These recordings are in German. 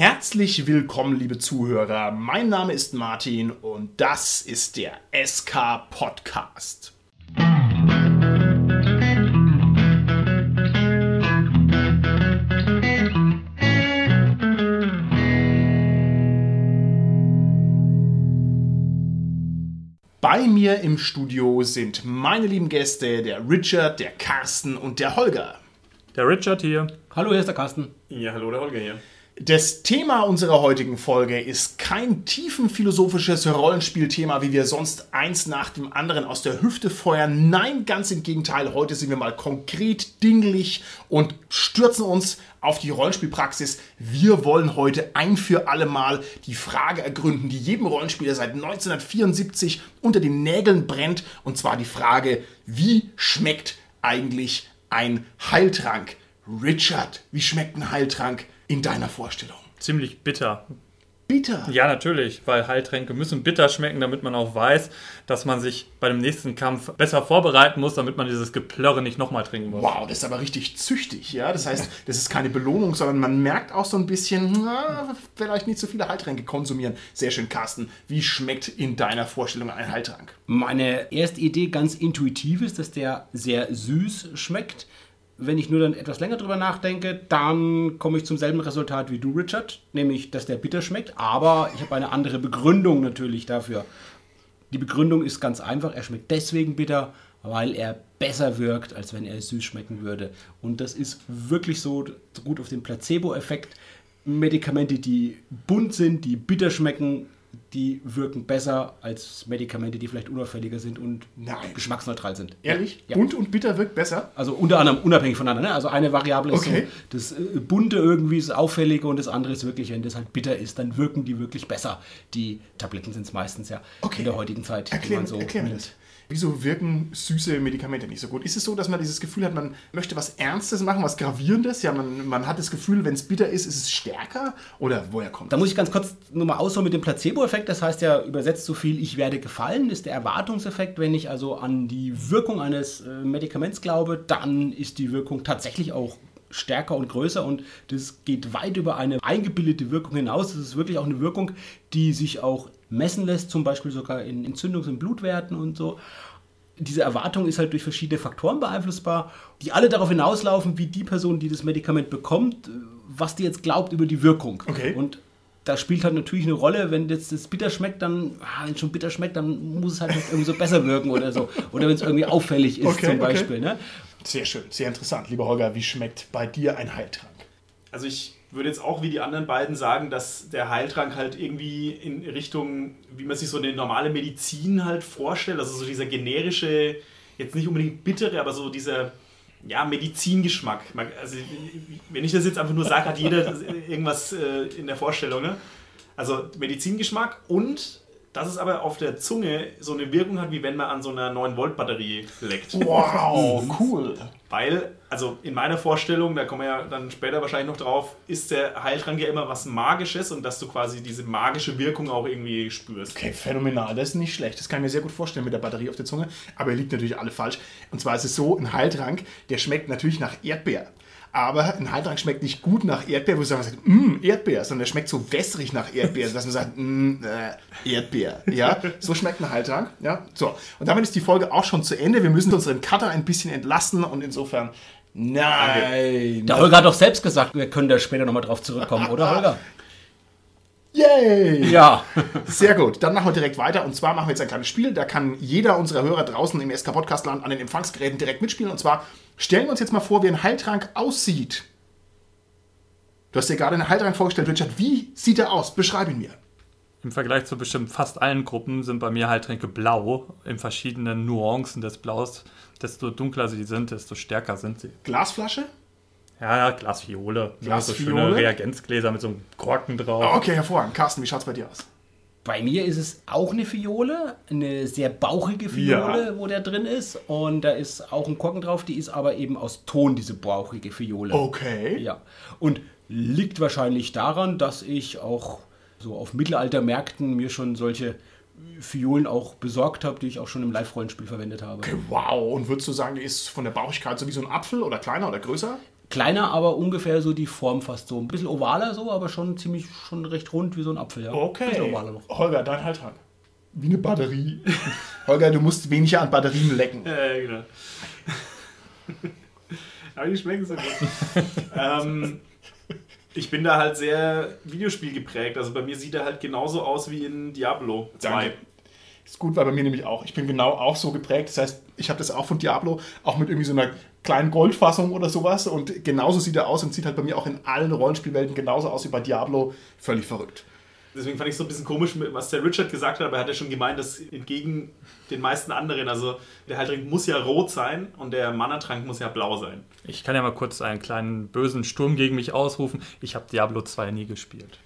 Herzlich willkommen, liebe Zuhörer. Mein Name ist Martin und das ist der SK Podcast. Bei mir im Studio sind meine lieben Gäste, der Richard, der Carsten und der Holger. Der Richard hier. Hallo, hier ist der Carsten. Ja, hallo, der Holger hier. Das Thema unserer heutigen Folge ist kein tiefenphilosophisches Rollenspielthema, wie wir sonst eins nach dem anderen aus der Hüfte feuern. Nein, ganz im Gegenteil. Heute sind wir mal konkret, dinglich und stürzen uns auf die Rollenspielpraxis. Wir wollen heute ein für alle Mal die Frage ergründen, die jedem Rollenspieler seit 1974 unter den Nägeln brennt. Und zwar die Frage, wie schmeckt eigentlich ein Heiltrank? Richard, wie schmeckt ein Heiltrank? In deiner Vorstellung? Ziemlich bitter. Bitter? Ja, natürlich, weil Heiltränke müssen bitter schmecken, damit man auch weiß, dass man sich bei dem nächsten Kampf besser vorbereiten muss, damit man dieses Geplörre nicht nochmal trinken muss. Wow, das ist aber richtig züchtig, ja. Das heißt, das ist keine Belohnung, sondern man merkt auch so ein bisschen, na, vielleicht nicht so viele Heiltränke konsumieren. Sehr schön, Carsten. Wie schmeckt in deiner Vorstellung ein Heiltrank? Meine erste Idee ganz intuitiv ist, dass der sehr süß schmeckt wenn ich nur dann etwas länger drüber nachdenke, dann komme ich zum selben Resultat wie du, Richard, nämlich, dass der bitter schmeckt, aber ich habe eine andere Begründung natürlich dafür. Die Begründung ist ganz einfach, er schmeckt deswegen bitter, weil er besser wirkt, als wenn er süß schmecken würde. Und das ist wirklich so gut auf den Placebo-Effekt. Medikamente, die bunt sind, die bitter schmecken, die wirken besser als Medikamente, die vielleicht unauffälliger sind und Nein. geschmacksneutral sind. Ehrlich? Ja. Bunt und bitter wirkt besser? Also unter anderem unabhängig voneinander. Ne? Also eine Variable ist okay. so, das äh, Bunte irgendwie ist auffälliger und das andere ist wirklich, wenn das halt bitter ist, dann wirken die wirklich besser. Die Tabletten sind es meistens ja okay. in der heutigen Zeit. Erklär, so erklär mir das. Wieso wirken süße Medikamente nicht so gut? Ist es so, dass man dieses Gefühl hat, man möchte was Ernstes machen, was Gravierendes? Ja, man, man hat das Gefühl, wenn es bitter ist, ist es stärker? Oder woher kommt das? Da muss ich ganz kurz nochmal ausholen mit dem Placebo-Effekt. Das heißt ja übersetzt so viel, ich werde gefallen, ist der Erwartungseffekt. Wenn ich also an die Wirkung eines äh, Medikaments glaube, dann ist die Wirkung tatsächlich auch stärker und größer und das geht weit über eine eingebildete Wirkung hinaus. Das ist wirklich auch eine Wirkung, die sich auch messen lässt, zum Beispiel sogar in Entzündungs- und Blutwerten und so. Diese Erwartung ist halt durch verschiedene Faktoren beeinflussbar, die alle darauf hinauslaufen, wie die Person, die das Medikament bekommt, was die jetzt glaubt über die Wirkung. Okay. Und da spielt halt natürlich eine Rolle, wenn jetzt das bitter schmeckt, dann, ah, wenn es schon bitter schmeckt, dann muss es halt irgendwie so besser wirken oder so. Oder wenn es irgendwie auffällig ist okay, zum Beispiel. Okay. Ne? Sehr schön, sehr interessant. Lieber Holger, wie schmeckt bei dir ein Heiltrank? Also ich würde jetzt auch wie die anderen beiden sagen, dass der Heiltrank halt irgendwie in Richtung, wie man sich so eine normale Medizin halt vorstellt, also so dieser generische, jetzt nicht unbedingt bittere, aber so dieser ja, Medizingeschmack. Also, wenn ich das jetzt einfach nur sage, hat jeder irgendwas äh, in der Vorstellung. Ne? Also Medizingeschmack und dass es aber auf der Zunge so eine Wirkung hat, wie wenn man an so einer 9-Volt-Batterie leckt. Wow, cool. Weil, also in meiner Vorstellung, da kommen wir ja dann später wahrscheinlich noch drauf, ist der Heiltrank ja immer was Magisches und dass du quasi diese magische Wirkung auch irgendwie spürst. Okay, phänomenal. Das ist nicht schlecht. Das kann ich mir sehr gut vorstellen mit der Batterie auf der Zunge. Aber er liegt natürlich alle falsch. Und zwar ist es so, ein Heiltrank, der schmeckt natürlich nach Erdbeer. Aber ein Heiltrank schmeckt nicht gut nach Erdbeer, wo man sagt, mmm, Erdbeer, sondern der schmeckt so wässrig nach Erdbeer, dass man sagt, mmm, äh, Erdbeer. Ja, so schmeckt ein Heiltrank. Ja, so. Und damit ist die Folge auch schon zu Ende. Wir müssen unseren Cutter ein bisschen entlasten und insofern Nein. Der Holger hat doch selbst gesagt, wir können da später nochmal drauf zurückkommen, oder Holger? Yay! Ja. Sehr gut. Dann machen wir direkt weiter. Und zwar machen wir jetzt ein kleines Spiel. Da kann jeder unserer Hörer draußen im SK Podcastland an den Empfangsgeräten direkt mitspielen. Und zwar stellen wir uns jetzt mal vor, wie ein Heiltrank aussieht. Du hast dir gerade einen Heiltrank vorgestellt, Richard. Wie sieht er aus? Beschreib ihn mir. Im Vergleich zu bestimmt fast allen Gruppen sind bei mir Heiltränke blau, in verschiedenen Nuancen des Blaus. Desto dunkler sie sind, desto stärker sind sie. Glasflasche? Ja, Glasfiole. Glasfiole. So schöne Reagenzgläser mit so einem Korken drauf. Okay, hervorragend. Carsten, wie schaut es bei dir aus? Bei mir ist es auch eine Fiole, eine sehr bauchige Fiole, ja. wo der drin ist. Und da ist auch ein Korken drauf, die ist aber eben aus Ton, diese bauchige Fiole. Okay. Ja. Und liegt wahrscheinlich daran, dass ich auch so auf Mittelaltermärkten mir schon solche Fiolen auch besorgt habe, die ich auch schon im Live-Rollenspiel verwendet habe. Okay, wow. Und würdest du sagen, die ist von der Bauchigkeit so wie so ein Apfel oder kleiner oder größer? Kleiner, aber ungefähr so die Form fast so. Ein bisschen ovaler so, aber schon ziemlich, schon recht rund wie so ein Apfel, ja. Bisschen Okay. ovaler noch. Holger, dein Haltrang. Wie eine Batterie. Holger, du musst weniger an Batterien lecken. Äh, genau. Aber die schmecken so gut. ähm, ich bin da halt sehr Videospiel geprägt. Also bei mir sieht er halt genauso aus wie in Diablo 2. Danke. Ist gut, weil bei mir nämlich auch. Ich bin genau auch so geprägt. Das heißt, ich habe das auch von Diablo, auch mit irgendwie so einer kleinen Goldfassung oder sowas. Und genauso sieht er aus und sieht halt bei mir auch in allen Rollenspielwelten genauso aus wie bei Diablo. Völlig verrückt. Deswegen fand ich so ein bisschen komisch, was der Richard gesagt hat, aber er hat ja schon gemeint, dass entgegen den meisten anderen, also der Heiltrank muss ja rot sein und der Mana-Trank muss ja blau sein. Ich kann ja mal kurz einen kleinen bösen Sturm gegen mich ausrufen. Ich habe Diablo 2 nie gespielt.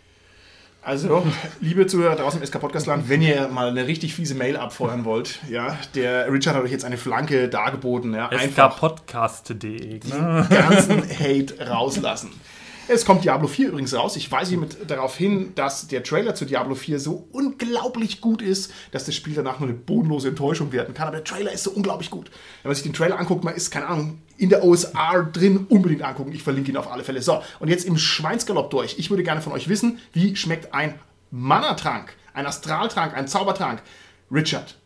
Also, liebe Zuhörer draußen im SK Podcastland, wenn ihr mal eine richtig fiese Mail abfeuern wollt, ja, der Richard hat euch jetzt eine Flanke dargeboten, ja, einfach skpodcast.de. den ganzen Hate rauslassen. Es kommt Diablo 4 übrigens raus. Ich weise hiermit darauf hin, dass der Trailer zu Diablo 4 so unglaublich gut ist, dass das Spiel danach nur eine bodenlose Enttäuschung werden kann. Aber der Trailer ist so unglaublich gut. Wenn man sich den Trailer anguckt, man ist, keine Ahnung, in der OSR drin, unbedingt angucken. Ich verlinke ihn auf alle Fälle. So, und jetzt im Schweinsgalopp durch. Ich würde gerne von euch wissen, wie schmeckt ein Mana-Trank, ein Astraltrank, ein Zaubertrank? Richard.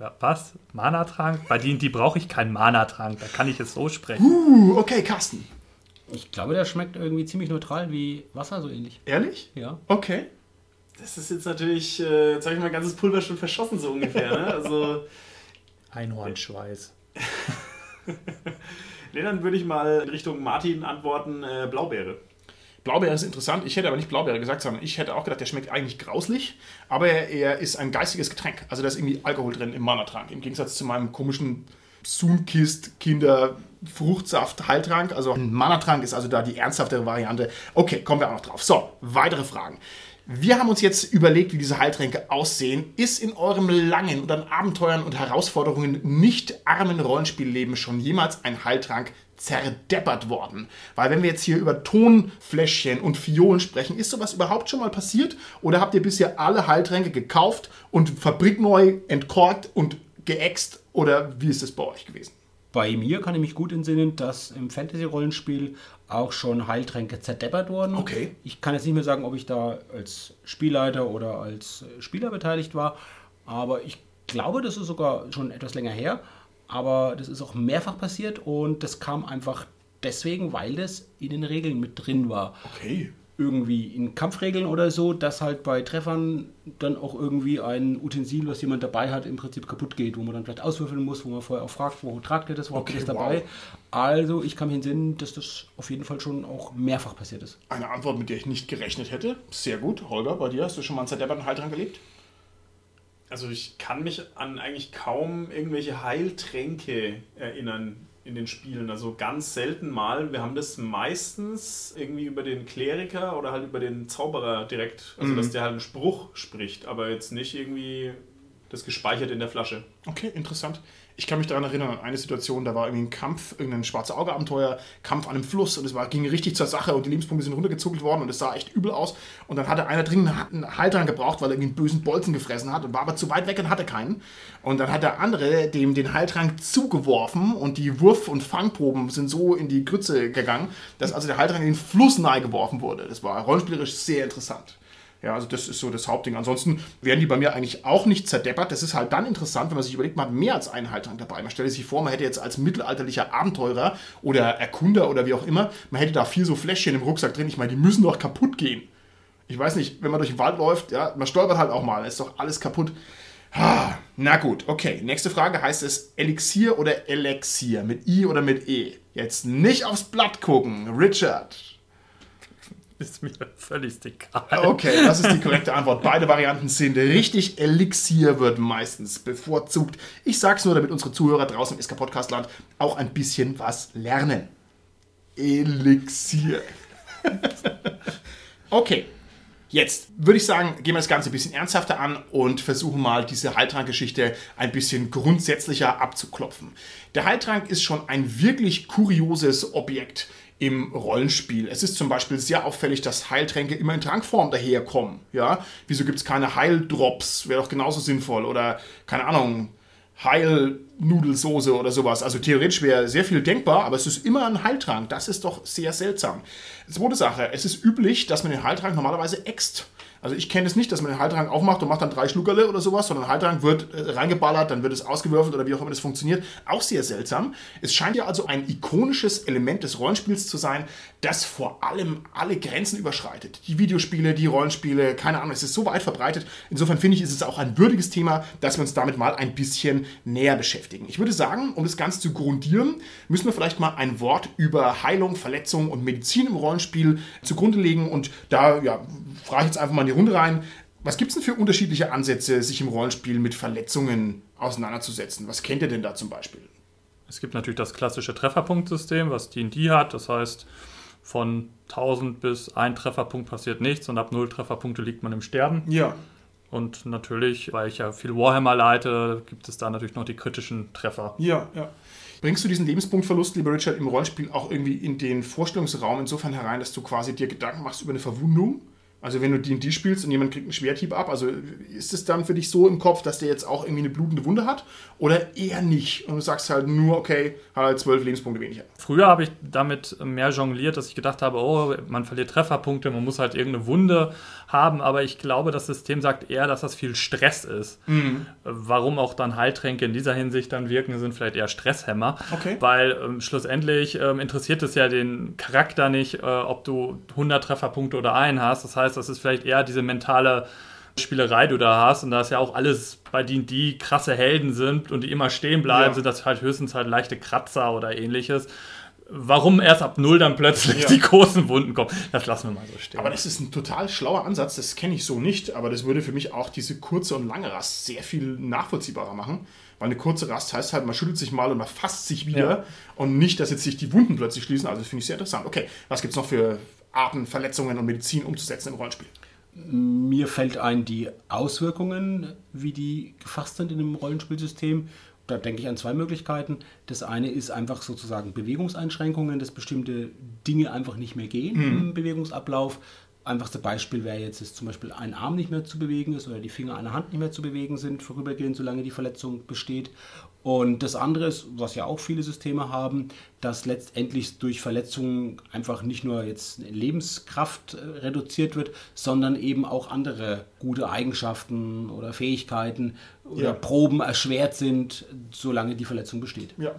Ja, was? Mana-Trank? Bei D&D brauche ich keinen Mana-Trank. Da kann ich es so sprechen. Uh, okay, Carsten. Ich glaube, der schmeckt irgendwie ziemlich neutral wie Wasser, so ähnlich. Ehrlich? Ja. Okay. Das ist jetzt natürlich, äh, jetzt habe ich mein ganzes Pulver schon verschossen, so ungefähr. Ne? Also, Einhornschweiß. nee, dann würde ich mal in Richtung Martin antworten, äh, Blaubeere. Blaubeere ist interessant. Ich hätte aber nicht Blaubeere gesagt, sondern ich hätte auch gedacht, der schmeckt eigentlich grauslich, aber er, er ist ein geistiges Getränk. Also da ist irgendwie Alkohol drin im Mana-Trank. Im Gegensatz zu meinem komischen Sunkist Kinder Fruchtsaft Heiltrank. Also ein Mana-Trank ist also da die ernsthaftere Variante. Okay, kommen wir auch noch drauf. So, weitere Fragen. Wir haben uns jetzt überlegt, wie diese Heiltränke aussehen. Ist in eurem langen und an Abenteuern und Herausforderungen nicht armen Rollenspielleben schon jemals ein Heiltrank zerdeppert worden? Weil wenn wir jetzt hier über Tonfläschchen und Fiolen sprechen, ist sowas überhaupt schon mal passiert? Oder habt ihr bisher alle Heiltränke gekauft und fabrikneu entkorkt und geäxt? Oder wie ist es bei euch gewesen? Bei mir kann ich mich gut entsinnen, dass im Fantasy-Rollenspiel auch schon Heiltränke zerdeppert wurden. Okay. Ich kann jetzt nicht mehr sagen, ob ich da als Spielleiter oder als Spieler beteiligt war, aber ich glaube, das ist sogar schon etwas länger her. Aber das ist auch mehrfach passiert und das kam einfach deswegen, weil das in den Regeln mit drin war. Okay. Irgendwie in Kampfregeln oder so, dass halt bei Treffern dann auch irgendwie ein Utensil, was jemand dabei hat, im Prinzip kaputt geht, wo man dann vielleicht auswürfeln muss, wo man vorher auch fragt, wo tragt ihr das, wo habt ihr Okay, das dabei. wow. Also ich kann mich entsinnen, dass das auf jeden Fall schon auch mehrfach passiert ist. Eine Antwort, mit der ich nicht gerechnet hätte. Sehr gut. Holger, bei dir hast du schon mal einen zerdepperten Heiltrank erlebt? Also ich kann mich an eigentlich kaum irgendwelche Heiltränke erinnern in den Spielen. Also ganz selten mal. Wir haben das meistens irgendwie über den Kleriker oder halt über den Zauberer direkt. Also dass der halt einen Spruch spricht, aber jetzt nicht irgendwie das gespeichert in der Flasche. Okay, interessant. Ich kann mich daran erinnern, an eine Situation, da war irgendwie ein Kampf, irgendein schwarze Auge-Abenteuer, Kampf an einem Fluss und es war, ging richtig zur Sache und die Lebenspunkte sind runtergezuckelt worden und es sah echt übel aus. Und dann hatte einer dringend einen Heiltrank gebraucht, weil er irgendwie einen bösen Bolzen gefressen hat und war aber zu weit weg und hatte keinen. Und dann hat der andere dem den Heiltrank zugeworfen und die Wurf- und Fangproben sind so in die Grütze gegangen, dass also der Heiltrank in den Fluss nahe geworfen wurde. Das war rollenspielerisch sehr interessant. Ja, also das ist so das Hauptding. Ansonsten werden die bei mir eigentlich auch nicht zerdeppert. Das ist halt dann interessant, wenn man sich überlegt, man hat mehr als einen Heiltrank dabei. Man stellt sich vor, man hätte jetzt als mittelalterlicher Abenteurer oder Erkunder oder wie auch immer, man hätte da vier so Fläschchen im Rucksack drin. Ich meine, die müssen doch kaputt gehen. Ich weiß nicht, wenn man durch den Wald läuft, ja, man stolpert halt auch mal, dann ist doch alles kaputt. Ah, Na gut, okay. Nächste Frage heißt es Elixier oder Elixier? Mit I oder mit E? Jetzt nicht aufs Blatt gucken. Richard. Ist mir völlig egal. Okay, das ist die korrekte Antwort. Beide Varianten sind richtig. Elixier wird meistens bevorzugt. Ich sag's nur, damit unsere Zuhörer draußen im SK Podcastland auch ein bisschen was lernen. Elixier. Okay. Jetzt würde ich sagen, gehen wir das Ganze ein bisschen ernsthafter an und versuchen mal diese Heiltrankgeschichte ein bisschen grundsätzlicher abzuklopfen. Der Heiltrank ist schon ein wirklich kurioses Objekt im Rollenspiel. Es ist zum Beispiel sehr auffällig, dass Heiltränke immer in Trankform daherkommen. Ja? Wieso gibt es keine Heildrops? Wäre doch genauso sinnvoll. Oder, keine Ahnung, Nudelsoße oder sowas. Also theoretisch wäre sehr viel denkbar, aber es ist immer ein Heiltrank. Das ist doch sehr seltsam. Zweite Sache, es ist üblich, dass man den Heiltrank normalerweise äxt. Also ich kenne es nicht, dass man den Heiltrank aufmacht und macht dann drei Schluckerle oder sowas, sondern Heiltrank wird äh, reingeballert, dann wird es ausgewürfelt oder wie auch immer das funktioniert. Auch sehr seltsam. Es scheint ja also ein ikonisches Element des Rollenspiels zu sein, das vor allem alle Grenzen überschreitet. Die Videospiele, die Rollenspiele, keine Ahnung, es ist so weit verbreitet. Insofern finde ich, ist es auch ein würdiges Thema, dass wir uns damit mal ein bisschen näher beschäftigen. Ich würde sagen, um das Ganze zu grundieren, müssen wir vielleicht mal ein Wort über Heilung, Verletzung und Medizin im Rollenspiel zugrunde legen. Und da ja, frage ich jetzt einfach mal in die Runde rein. Was gibt es denn für unterschiedliche Ansätze, sich im Rollenspiel mit Verletzungen auseinanderzusetzen? Was kennt ihr denn da zum Beispiel? Es gibt natürlich das klassische Trefferpunktsystem, was D&D hat. Das heißt, von 1000 bis ein Trefferpunkt passiert nichts und ab 0 Trefferpunkte liegt man im Sterben. Ja. Und natürlich, weil ich ja viel Warhammer leite, gibt es da natürlich noch die kritischen Treffer. Ja, ja. Bringst du diesen Lebenspunktverlust, lieber Richard, im Rollenspiel auch irgendwie in den Vorstellungsraum insofern herein, dass du quasi dir Gedanken machst über eine Verwundung? Also wenn du D&D spielst und jemand kriegt einen Schwerthieb ab, also ist es dann für dich so im Kopf, dass der jetzt auch irgendwie eine blutende Wunde hat oder eher nicht? Und du sagst halt nur, okay, hat halt zwölf Lebenspunkte weniger. Früher habe ich damit mehr jongliert, dass ich gedacht habe, oh, man verliert Trefferpunkte, man muss halt irgendeine Wunde haben, aber ich glaube, das System sagt eher, dass das viel Stress ist. Mhm. Warum auch dann Heiltränke in dieser Hinsicht dann wirken, sind vielleicht eher Stresshämmer, Okay. weil ähm, schlussendlich ähm, interessiert es ja den Charakter nicht, äh, ob du 100 Trefferpunkte oder einen hast. Das heißt, das ist vielleicht eher diese mentale Spielerei, die du da hast und da es ja auch alles bei D&D krasse Helden sind und die immer stehen bleiben, Ja. sind das halt höchstens halt leichte Kratzer oder ähnliches. Warum erst ab null dann plötzlich Ja. die großen Wunden kommen, das lassen wir mal so stehen. Aber das ist ein total schlauer Ansatz, das kenne ich so nicht, aber das würde für mich auch diese kurze und lange Rast sehr viel nachvollziehbarer machen. Weil eine kurze Rast heißt halt, man schüttelt sich mal und man fasst sich wieder Ja. und nicht, dass jetzt sich die Wunden plötzlich schließen. Also das finde ich sehr interessant. Okay, was gibt es noch für Arten, Verletzungen und Medizin umzusetzen im Rollenspiel? Mir fällt ein, die Auswirkungen, wie die gefasst sind in einem Rollenspielsystem. Da denke ich an zwei Möglichkeiten. Das eine ist einfach sozusagen Bewegungseinschränkungen, dass bestimmte Dinge einfach nicht mehr gehen im Bewegungsablauf. Einfachste Beispiel wäre jetzt, dass zum Beispiel ein Arm nicht mehr zu bewegen ist oder die Finger einer Hand nicht mehr zu bewegen sind, vorübergehend, solange die Verletzung besteht. Und das andere ist, was ja auch viele Systeme haben, dass letztendlich durch Verletzungen einfach nicht nur jetzt Lebenskraft äh, reduziert wird, sondern eben auch andere gute Eigenschaften oder Fähigkeiten oder Ja. Proben erschwert sind, solange die Verletzung besteht. Ja.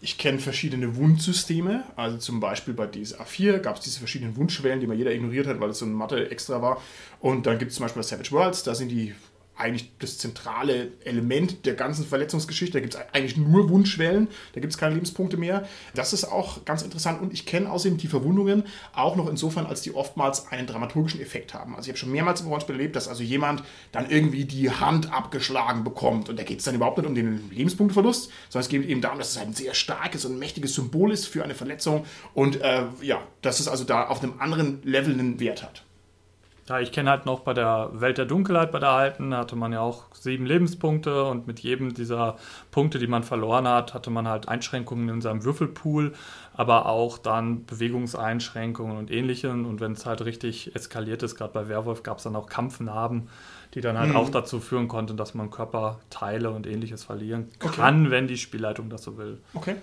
Ich kenne verschiedene Wundsysteme. Also zum Beispiel bei DSA 4 gab es diese verschiedenen Wundschwellen, die man jeder ignoriert hat, weil es so ein Mathe extra war. Und dann gibt es zum Beispiel bei Savage Worlds, da sind die eigentlich das zentrale Element der ganzen Verletzungsgeschichte. Da gibt es eigentlich nur Wundschwellen, da gibt es keine Lebenspunkte mehr. Das ist auch ganz interessant und ich kenne außerdem die Verwundungen auch noch insofern, als die oftmals einen dramaturgischen Effekt haben. Also ich habe schon mehrmals im Rollenspiel erlebt, dass also jemand dann irgendwie die Hand abgeschlagen bekommt und da geht es dann überhaupt nicht um den Lebenspunktverlust, sondern es geht eben darum, dass es ein sehr starkes und mächtiges Symbol ist für eine Verletzung und äh, ja, dass es also da auf einem anderen Level einen Wert hat. Ja, ich kenne halt noch bei der Welt der Dunkelheit, bei der alten, hatte man ja auch sieben Lebenspunkte und mit jedem dieser Punkte, die man verloren hat, hatte man halt Einschränkungen in seinem Würfelpool, aber auch dann Bewegungseinschränkungen und ähnlichen. Und wenn es halt richtig eskaliert ist, gerade bei Werwolf gab es dann auch Kampfnarben, die dann halt auch dazu führen konnten, dass man Körperteile und ähnliches verlieren Okay. kann, wenn die Spielleitung das so will. Okay.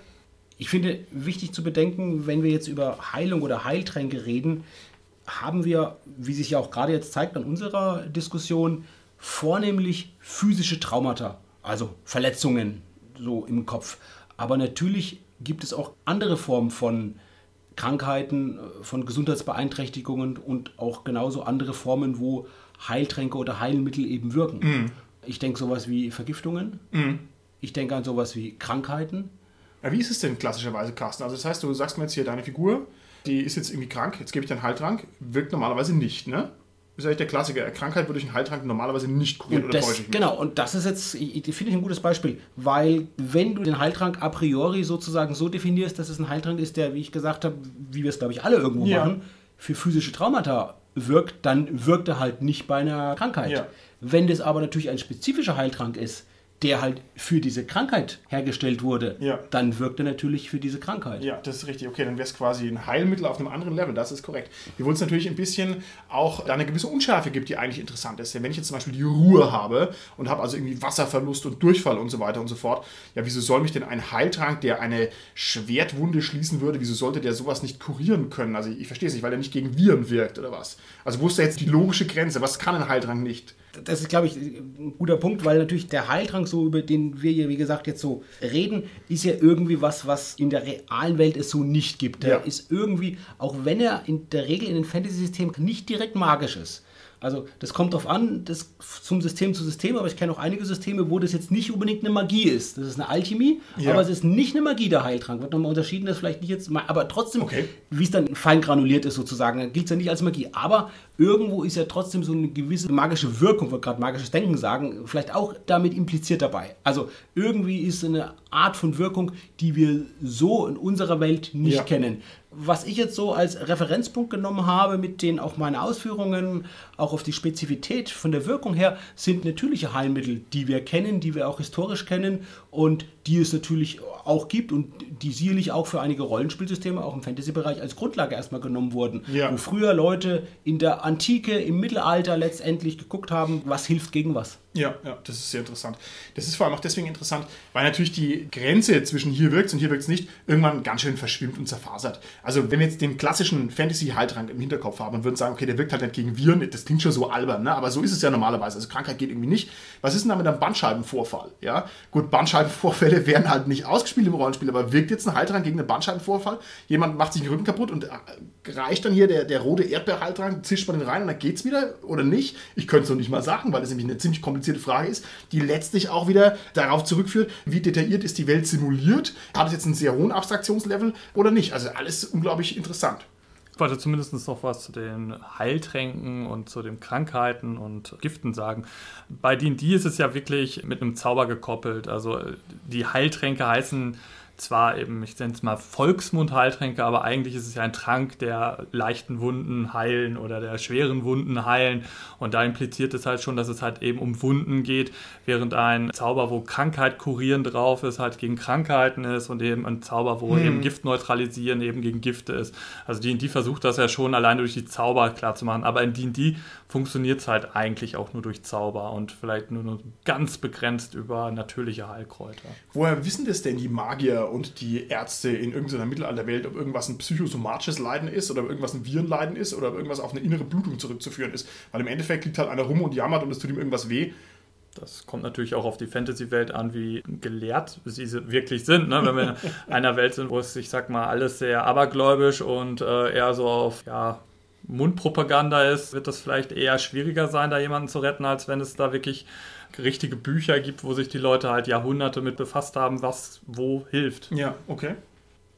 Ich finde wichtig zu bedenken, wenn wir jetzt über Heilung oder Heiltränke reden, haben wir, wie sich ja auch gerade jetzt zeigt an unserer Diskussion, vornehmlich physische Traumata, also Verletzungen so im Kopf. Aber natürlich gibt es auch andere Formen von Krankheiten, von Gesundheitsbeeinträchtigungen und auch genauso andere Formen, wo Heiltränke oder Heilmittel eben wirken. Ich denke sowas wie Vergiftungen. Ich denke an sowas wie Krankheiten. Ja, wie ist es denn klassischerweise, Carsten? Also das heißt, du sagst mir jetzt hier, deine Figur, die ist jetzt irgendwie krank, jetzt gebe ich dir einen Heiltrank, wirkt normalerweise nicht, ne? Das ist eigentlich der Klassiker. Krankheit wird durch einen Heiltrank normalerweise nicht kuriert Und oder täusche ich mich? genau, und das ist jetzt, finde ich ein gutes Beispiel, weil wenn du den Heiltrank a priori sozusagen so definierst, dass es ein Heiltrank ist, der, wie ich gesagt habe, wie wir es glaube ich alle irgendwo Ja. machen, für physische Traumata wirkt, dann wirkt er halt nicht bei einer Krankheit. Ja. Wenn das aber natürlich ein spezifischer Heiltrank ist, der halt für diese Krankheit hergestellt wurde, Ja. dann wirkt er natürlich für diese Krankheit. Ja, das ist richtig. Okay, dann wäre es quasi ein Heilmittel auf einem anderen Level. Das ist korrekt. Wir wollen es natürlich ein bisschen auch da eine gewisse Unschärfe gibt, die eigentlich interessant ist. Denn wenn ich jetzt zum Beispiel die Ruhe habe und habe also irgendwie Wasserverlust und Durchfall und so weiter und so fort, ja, wieso soll mich denn ein Heiltrank, der eine Schwertwunde schließen würde, wieso sollte der sowas nicht kurieren können? Also ich, ich verstehe es nicht, weil er nicht gegen Viren wirkt oder was? Also wo ist da jetzt die logische Grenze? Was kann ein Heiltrank nicht? Das ist, glaube ich, ein guter Punkt, weil natürlich der Heiltrank, so über den wir hier, wie gesagt, jetzt so reden, ist ja irgendwie was, was in der realen Welt es so nicht gibt. Der Ja. ist irgendwie, auch wenn er in der Regel in den Fantasy-Systemen nicht direkt magisch ist. Also das kommt drauf an, das zum System zu System, aber ich kenne auch einige Systeme, wo das jetzt nicht unbedingt eine Magie ist. Das ist eine Alchemie, Ja. aber es ist nicht eine Magie, der Heiltrank. Wird nochmal unterschieden, das vielleicht nicht jetzt, mal- aber trotzdem, Okay. wie es dann fein granuliert ist sozusagen, dann gilt es ja nicht als Magie. Aber irgendwo ist ja trotzdem so eine gewisse magische Wirkung, wollte gerade magisches Denken sagen, vielleicht auch damit impliziert dabei. Also irgendwie ist eine Art von Wirkung, die wir so in unserer Welt nicht Ja. kennen. Was ich jetzt so als Referenzpunkt genommen habe, mit denen auch meine Ausführungen, auch auf die Spezifität von der Wirkung her, sind natürliche Heilmittel, die wir kennen, die wir auch historisch kennen und die es natürlich auch gibt und die sicherlich auch für einige Rollenspielsysteme, auch im Fantasy-Bereich, als Grundlage erstmal genommen wurden. Ja. Wo früher Leute in der Antike, im Mittelalter letztendlich geguckt haben, was hilft gegen was. Ja, ja, das ist sehr interessant. Das ist vor allem auch deswegen interessant, weil natürlich die Grenze zwischen hier wirkt und hier wirkt es nicht irgendwann ganz schön verschwimmt und zerfasert. Also wenn wir jetzt den klassischen Fantasy-Heiltrank im Hinterkopf haben und würden sagen, okay, der wirkt halt nicht gegen Viren, das klingt schon so albern, ne? aber so ist es ja normalerweise. Also Krankheit geht irgendwie nicht. Was ist denn da mit einem Bandscheibenvorfall? Ja, gut, Bandscheibenvorfälle werden halt nicht ausgespielt im Rollenspiel, aber wirkt jetzt ein Heiltrank gegen einen Bandscheibenvorfall? Jemand macht sich den Rücken kaputt und äh, reicht dann hier der, der rote Erdbeerheiltrank, zischt man den rein und dann geht's wieder oder nicht? Ich könnte es noch nicht mal sagen, weil das nämlich eine ziemlich komplizierte Frage ist, die letztlich auch wieder darauf zurückführt, wie detailliert ist die Welt simuliert? Hat es jetzt einen sehr hohen Abstraktionslevel oder nicht? Also alles unglaublich interessant. Ich wollte zumindest noch was zu den Heiltränken und zu den Krankheiten und Giften sagen. Bei D&D ist es ja wirklich mit einem Zauber gekoppelt. Also äh, die Heiltränke heißen zwar eben, ich nenne es mal Volksmund-Heiltränke, aber eigentlich ist es ja ein Trank, der leichten Wunden heilen oder der schweren Wunden heilen. Und da impliziert es halt schon, dass es halt eben um Wunden geht, während ein Zauber, wo Krankheit kurieren drauf ist, halt gegen Krankheiten ist und eben ein Zauber, wo eben Gift neutralisieren eben gegen Gifte ist. Also D&D versucht das ja schon allein durch die Zauber klar zu machen, aber in D&D funktioniert es halt eigentlich auch nur durch Zauber und vielleicht nur, nur ganz begrenzt über natürliche Heilkräuter. Woher wissen das denn die Magier und die Ärzte in irgendeiner Mittelalterwelt, ob irgendwas ein psychosomatisches Leiden ist oder ob irgendwas ein Virenleiden ist oder ob irgendwas auf eine innere Blutung zurückzuführen ist? Weil im Endeffekt liegt halt einer rum und jammert und es tut ihm irgendwas weh. Das kommt natürlich auch auf die Fantasy-Welt an, wie gelehrt sie wirklich sind. Ne? Wenn wir in einer Welt sind, wo es, ich sag mal, alles sehr abergläubisch und äh, eher so auf ja, Mundpropaganda ist, wird das vielleicht eher schwieriger sein, da jemanden zu retten, als wenn es da wirklich richtige Bücher gibt, wo sich die Leute halt Jahrhunderte mit befasst haben, was wo hilft. Ja, okay.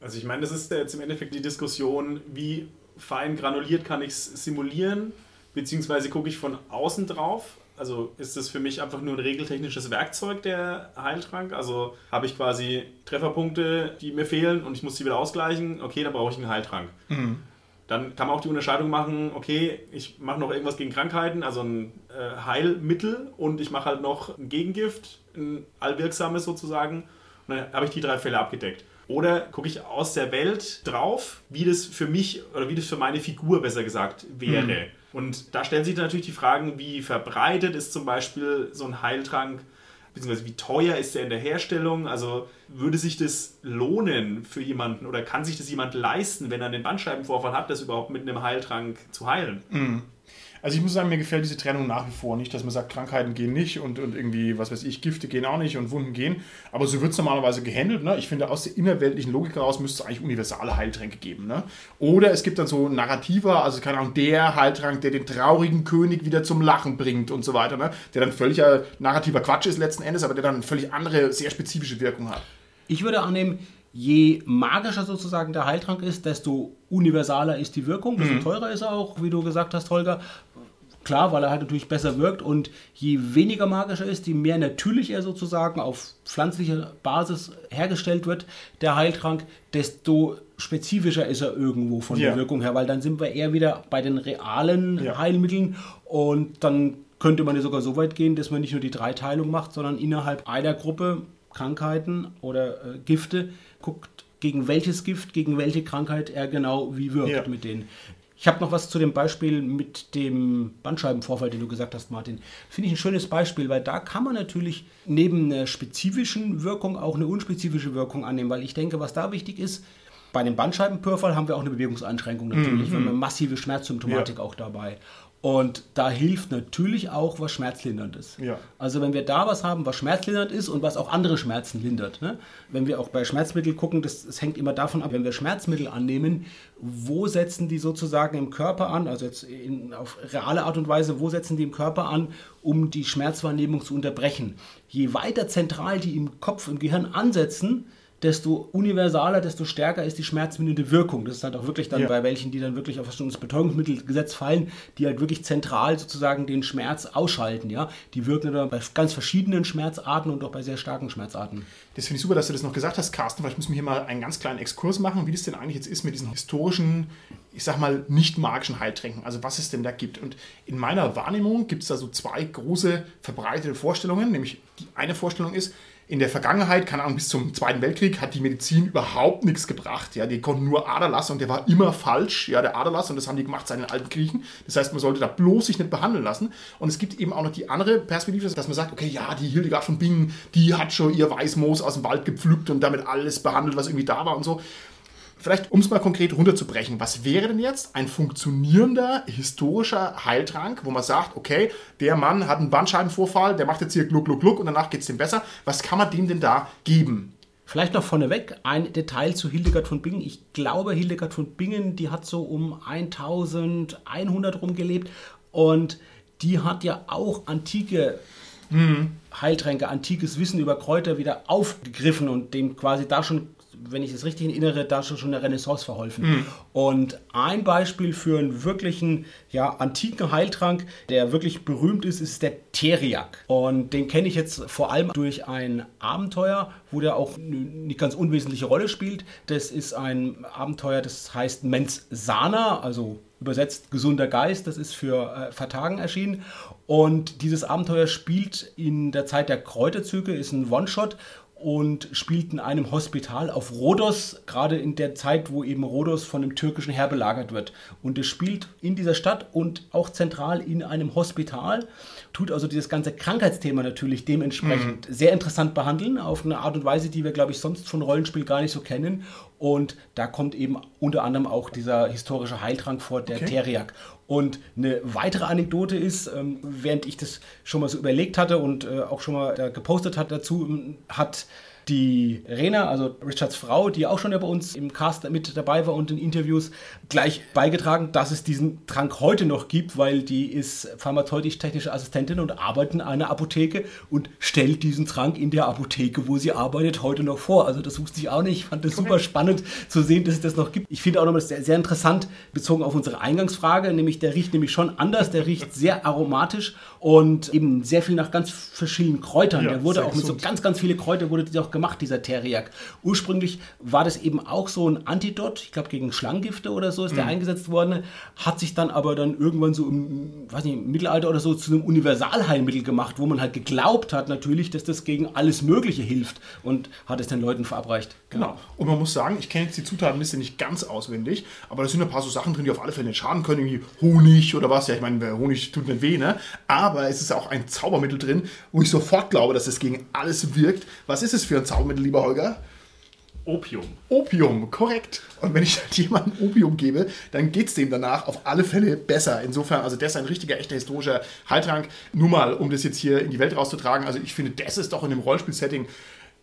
Also ich meine, das ist jetzt im Endeffekt die Diskussion, wie fein granuliert kann ich es simulieren, beziehungsweise gucke ich von außen drauf. Also ist das für mich einfach nur ein regeltechnisches Werkzeug, der Heiltrank? Also habe ich quasi Trefferpunkte, die mir fehlen und ich muss sie wieder ausgleichen. Okay, dann brauche ich einen Heiltrank. Dann kann man auch die Unterscheidung machen, okay, ich mache noch irgendwas gegen Krankheiten, also ein äh, Heilmittel und ich mache halt noch ein Gegengift, ein allwirksames sozusagen. Und dann habe ich die drei Fälle abgedeckt. Oder gucke ich aus der Welt drauf, wie das für mich oder wie das für meine Figur besser gesagt wäre. Und da stellen sich dann natürlich die Fragen, wie verbreitet ist zum Beispiel so ein Heiltrank, beziehungsweise wie teuer ist der in der Herstellung? Also würde sich das lohnen für jemanden oder kann sich das jemand leisten, wenn er einen Bandscheibenvorfall hat, das überhaupt mit einem Heiltrank zu heilen? Also ich muss sagen, mir gefällt diese Trennung nach wie vor nicht, dass man sagt, Krankheiten gehen nicht und, und irgendwie, was weiß ich, Gifte gehen auch nicht und Wunden gehen. Aber so wird es normalerweise gehandelt. Ne? Ich finde, aus der innerweltlichen Logik heraus müsste es eigentlich universale Heiltränke geben. Ne? Oder es gibt dann so Narrativa, also keine Ahnung, der Heiltrank, der den traurigen König wieder zum Lachen bringt und so weiter. Ne? Der dann völliger narrativer Quatsch ist letzten Endes, aber der dann völlig andere, sehr spezifische Wirkung hat. Ich würde annehmen, je magischer sozusagen der Heiltrank ist, desto universaler ist die Wirkung, desto teurer ist er auch, wie du gesagt hast, Holger. Klar, weil er halt natürlich besser wirkt und je weniger magischer ist, je mehr natürlich er sozusagen auf pflanzlicher Basis hergestellt wird, der Heiltrank, desto spezifischer ist er irgendwo von Ja. der Wirkung her, weil dann sind wir eher wieder bei den realen Ja. Heilmitteln und dann könnte man ja sogar so weit gehen, dass man nicht nur die Dreiteilung macht, sondern innerhalb einer Gruppe Krankheiten oder äh, Gifte guckt, gegen welches Gift, gegen welche Krankheit er genau wie wirkt Ja. mit denen. Ich habe noch was zu dem Beispiel mit dem Bandscheibenvorfall, den du gesagt hast, Martin. Finde ich ein schönes Beispiel, weil da kann man natürlich neben einer spezifischen Wirkung auch eine unspezifische Wirkung annehmen, weil ich denke, was da wichtig ist, bei dem Bandscheibenvorfall haben wir auch eine Bewegungseinschränkung natürlich, wir haben eine massive Schmerzsymptomatik Ja. auch dabei. Und da hilft natürlich auch was Schmerzlinderndes. Ja. Also wenn wir da was haben, was schmerzlindernd ist und was auch andere Schmerzen lindert. Ne? Wenn wir auch bei Schmerzmitteln gucken, das, das hängt immer davon ab, wenn wir Schmerzmittel annehmen, wo setzen die sozusagen im Körper an, also jetzt in, auf reale Art und Weise, wo setzen die im Körper an, um die Schmerzwahrnehmung zu unterbrechen. Je weiter zentral die im Kopf, im Gehirn ansetzen, desto universaler, desto stärker ist die schmerzmindernde Wirkung. Das ist halt auch wirklich dann Ja. bei welchen, die dann wirklich auf das Betäubungsmittelgesetz fallen, die halt wirklich zentral sozusagen den Schmerz ausschalten. Ja? Die wirken dann bei ganz verschiedenen Schmerzarten und auch bei sehr starken Schmerzarten. Das finde ich super, dass du das noch gesagt hast, Carsten. Vielleicht müssen wir hier mal einen ganz kleinen Exkurs machen, wie das denn eigentlich jetzt ist mit diesen historischen, ich sag mal, nicht magischen Heiltränken. Also was es denn da gibt. Und in meiner Wahrnehmung gibt es da so zwei große verbreitete Vorstellungen. Nämlich die eine Vorstellung ist, in der Vergangenheit, keine Ahnung, bis zum Zweiten Weltkrieg hat die Medizin überhaupt nichts gebracht. Ja, die konnten nur Aderlass und der war immer falsch. Ja, der Aderlass und das haben die gemacht seit den alten Griechen. Das heißt, man sollte da bloß sich nicht behandeln lassen. Und es gibt eben auch noch die andere Perspektive, dass man sagt, okay, ja, die Hildegard von Bingen, die hat schon ihr Weißmoos aus dem Wald gepflückt und damit alles behandelt, was irgendwie da war und so. Vielleicht, um es mal konkret runterzubrechen, was wäre denn jetzt ein funktionierender historischer Heiltrank, wo man sagt, okay, der Mann hat einen Bandscheibenvorfall, der macht jetzt hier gluck, gluck, gluck und danach geht es dem besser. Was kann man dem denn da geben? Vielleicht noch vorneweg ein Detail zu Hildegard von Bingen. Ich glaube, Hildegard von Bingen, die hat so um 1100 rumgelebt und die hat ja auch antike Heiltränke, antikes Wissen über Kräuter wieder aufgegriffen und dem quasi da schon, wenn ich es richtig erinnere, da schon schon eine Renaissance verholfen. Und ein Beispiel für einen wirklichen, ja, antiken Heiltrank, der wirklich berühmt ist, ist der Teriak. Und den kenne ich jetzt vor allem durch ein Abenteuer, wo der auch eine nicht ganz unwesentliche Rolle spielt. Das ist ein Abenteuer, das heißt Mens Sana, also übersetzt gesunder Geist, das ist für äh, Vertagen erschienen. Und dieses Abenteuer spielt in der Zeit der Kräuterzüge, ist ein One-Shot und spielt in einem Hospital auf Rhodos, gerade in der Zeit, wo eben Rhodos von dem türkischen Heer belagert wird. Und es spielt in dieser Stadt und auch zentral in einem Hospital, tut also dieses ganze Krankheitsthema natürlich dementsprechend sehr interessant behandeln, auf eine Art und Weise, die wir, glaube ich, sonst von Rollenspiel gar nicht so kennen. Und da kommt eben unter anderem auch dieser historische Heiltrank vor, der Okay. Teriak. Und eine weitere Anekdote ist, ähm, während ich das schon mal so überlegt hatte und äh, auch schon mal gepostet hat dazu, ähm, hat die Rena, also Richards Frau, die auch schon ja bei uns im Cast mit dabei war und in Interviews, gleich beigetragen, dass es diesen Trank heute noch gibt, weil die ist pharmazeutisch-technische Assistentin und arbeitet in einer Apotheke und stellt diesen Trank in der Apotheke, wo sie arbeitet, heute noch vor. Also das wusste ich auch nicht. Ich fand das super spannend zu sehen, dass es das noch gibt. Ich finde auch nochmal sehr, sehr interessant, bezogen auf unsere Eingangsfrage, nämlich der riecht nämlich schon anders, der riecht sehr aromatisch und eben sehr viel nach ganz verschiedenen Kräutern. Ja, der wurde auch mit so ganz, ganz viele Kräuter wurde das auch gemacht, dieser Teriak. Ursprünglich war das eben auch so ein Antidot, ich glaube gegen Schlangengifte oder so ist der eingesetzt worden, hat sich dann aber dann irgendwann so im, weiß nicht, im Mittelalter oder so zu einem Universalheilmittel gemacht, wo man halt geglaubt hat natürlich, dass das gegen alles Mögliche hilft und hat es den Leuten verabreicht. Genau. Und man muss sagen, ich kenne jetzt die Zutatenliste nicht ganz auswendig, aber da sind ein paar so Sachen drin, die auf alle Fälle nicht schaden können. Irgendwie Honig oder was. Ja, ich meine, Honig tut nicht weh, ne? Aber es ist auch ein Zaubermittel drin, wo ich sofort glaube, dass es gegen alles wirkt. Was ist es für ein Zaubermittel, lieber Holger? Opium. Opium, korrekt. Und wenn ich jemandem Opium gebe, dann geht es dem danach auf alle Fälle besser. Insofern, also das ist ein richtiger, echter historischer Heiltrank. Nur mal, um das jetzt hier in die Welt rauszutragen. Also ich finde, das ist doch in einem Rollenspiel-Setting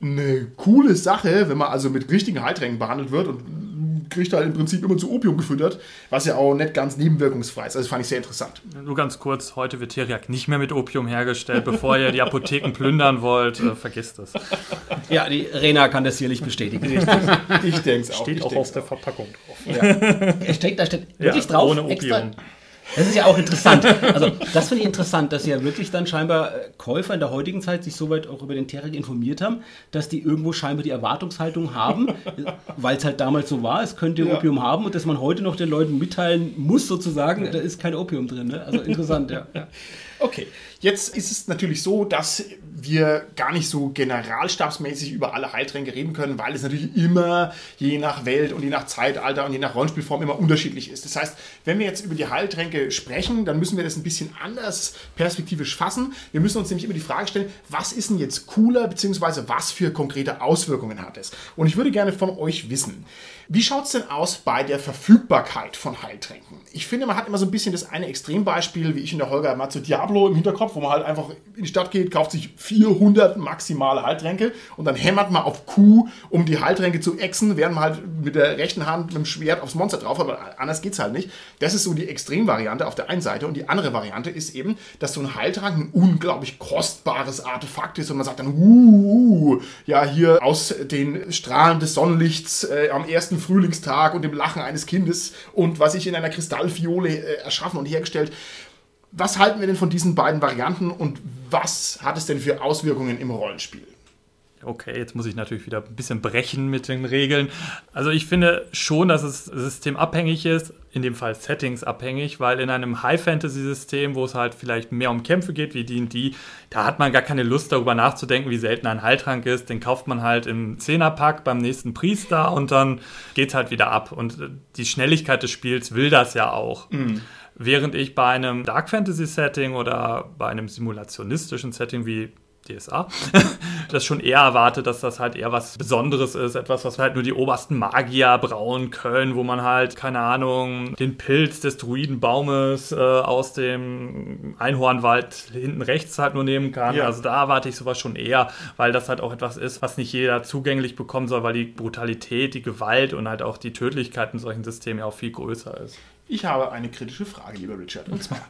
eine coole Sache, wenn man also mit richtigen Heiltränken behandelt wird und kriegt halt im Prinzip immer zu Opium gefüttert, was ja auch nicht ganz nebenwirkungsfrei ist. Also das fand ich sehr interessant. Nur ganz kurz, heute wird Teriak nicht mehr mit Opium hergestellt. Bevor ihr die Apotheken plündern wollt, äh, vergisst es. Ja, die Rena kann das sicherlich bestätigen. Ich denke es auch. Steht auch auf der Verpackung drauf. Er steht, da steht wirklich drauf. ohne extra. Das ist ja auch interessant. Also, das finde ich interessant, dass ja wirklich dann scheinbar äh, Käufer in der heutigen Zeit sich soweit auch über den Terek informiert haben, dass die irgendwo scheinbar die Erwartungshaltung haben, weil es halt damals so war, es könnte Ja. Opium haben und dass man heute noch den Leuten mitteilen muss, sozusagen, da ist kein Opium drin. Ne? Also interessant, ja. ja. Okay, jetzt ist es natürlich so, dass wir gar nicht so generalstabsmäßig über alle Heiltränke reden können, weil es natürlich immer je nach Welt und je nach Zeitalter und je nach Rollenspielform immer unterschiedlich ist. Das heißt, wenn wir jetzt über die Heiltränke sprechen, dann müssen wir das ein bisschen anders perspektivisch fassen. Wir müssen uns nämlich immer die Frage stellen, was ist denn jetzt cooler, beziehungsweise was für konkrete Auswirkungen hat es? Und ich würde gerne von euch wissen, wie schaut es denn aus bei der Verfügbarkeit von Heiltränken? Ich finde, man hat immer so ein bisschen das eine Extrembeispiel, wie ich in der Holger mal zu Diablo im Hinterkopf, wo man halt einfach in die Stadt geht, kauft sich 400 maximale Heiltränke und dann hämmert man auf Q, um die Heiltränke zu exen, während man halt mit der rechten Hand mit dem Schwert aufs Monster drauf hat, aber anders geht es halt nicht. Das ist so die Extremvariante auf der einen Seite und die andere Variante ist eben, dass so ein Heiltrank ein unglaublich kostbares Artefakt ist und man sagt dann, uh, ja, hier aus den Strahlen des Sonnenlichts äh, am ersten Frühlingstag und dem Lachen eines Kindes und was ich in einer Kristallfiole äh, erschaffen und hergestellt. Was halten wir denn von diesen beiden Varianten und was hat es denn für Auswirkungen im Rollenspiel? Okay, jetzt muss ich natürlich wieder ein bisschen brechen mit den Regeln. Also ich finde schon, dass es systemabhängig ist, in dem Fall settingsabhängig, weil in einem High-Fantasy-System, wo es halt vielleicht mehr um Kämpfe geht wie D&D, da hat man gar keine Lust darüber nachzudenken, wie selten ein Heiltrank ist. Den kauft man halt im Zehnerpack beim nächsten Priester und dann geht es halt wieder ab. Und die Schnelligkeit des Spiels will das ja auch. Mhm. Während ich bei einem Dark Fantasy Setting oder bei einem simulationistischen Setting wie DSA, das schon eher erwartet, dass das halt eher was Besonderes ist, etwas, was halt nur die obersten Magier brauen können, wo man halt, keine Ahnung, den Pilz des Druidenbaumes äh, aus dem Einhornwald hinten rechts halt nur nehmen kann. Ja. Also da erwarte ich sowas schon eher, weil das halt auch etwas ist, was nicht jeder zugänglich bekommen soll, weil die Brutalität, die Gewalt und halt auch die Tödlichkeit in solchen Systemen ja auch viel größer ist. Ich habe eine kritische Frage, lieber Richard, und zwar.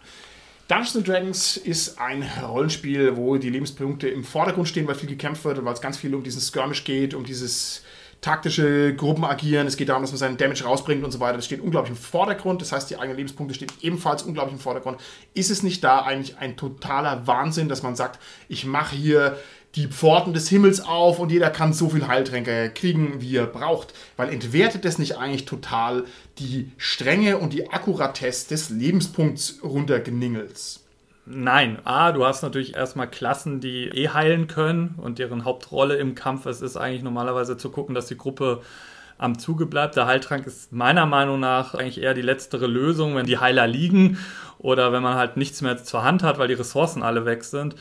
Dungeons Dragons ist ein Rollenspiel, wo die Lebenspunkte im Vordergrund stehen, weil viel gekämpft wird und weil es ganz viel um diesen Skirmish geht, um dieses taktische Gruppenagieren. Es geht darum, dass man seinen Damage rausbringt und so weiter. Das steht unglaublich im Vordergrund. Das heißt, die eigenen Lebenspunkte stehen ebenfalls unglaublich im Vordergrund. Ist es nicht da eigentlich ein totaler Wahnsinn, dass man sagt, ich mache hier die Pforten des Himmels auf und jeder kann so viel Heiltränke kriegen, wie er braucht. Weil entwertet das nicht eigentlich total die Strenge und die Akkuratesse des Lebenspunkts runtergeningels? Nein, A, du hast natürlich erstmal Klassen, die eh heilen können und deren Hauptrolle im Kampf es ist eigentlich normalerweise zu gucken, dass die Gruppe am Zuge bleibt. Der Heiltrank ist meiner Meinung nach eigentlich eher die letztere Lösung, wenn die Heiler liegen oder wenn man halt nichts mehr zur Hand hat, weil die Ressourcen alle weg sind.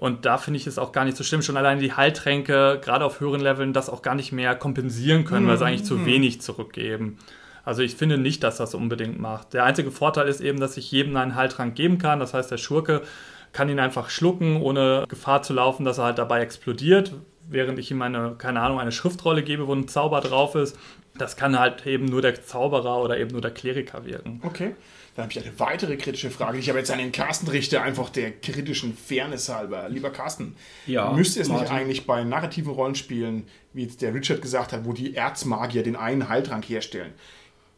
Und da finde ich es auch gar nicht so schlimm. Schon alleine die Heiltränke, gerade auf höheren Leveln, das auch gar nicht mehr kompensieren können, mhm. weil sie eigentlich zu mhm. wenig zurückgeben. Also ich finde nicht, dass das unbedingt macht. Der einzige Vorteil ist eben, dass ich jedem einen Heiltrank geben kann. Das heißt, der Schurke kann ihn einfach schlucken, ohne Gefahr zu laufen, dass er halt dabei explodiert, während ich ihm eine, keine Ahnung, eine Schriftrolle gebe, wo ein Zauber drauf ist. Das kann halt eben nur der Zauberer oder eben nur der Kleriker wirken. Okay. Dann habe ich eine weitere kritische Frage, die ich aber jetzt an den Carsten richte, einfach der kritischen Fairness halber. Lieber Carsten, ja, müsste es Martin. nicht eigentlich bei narrativen Rollenspielen, wie jetzt der Richard gesagt hat, wo die Erzmagier den einen Heiltrank herstellen,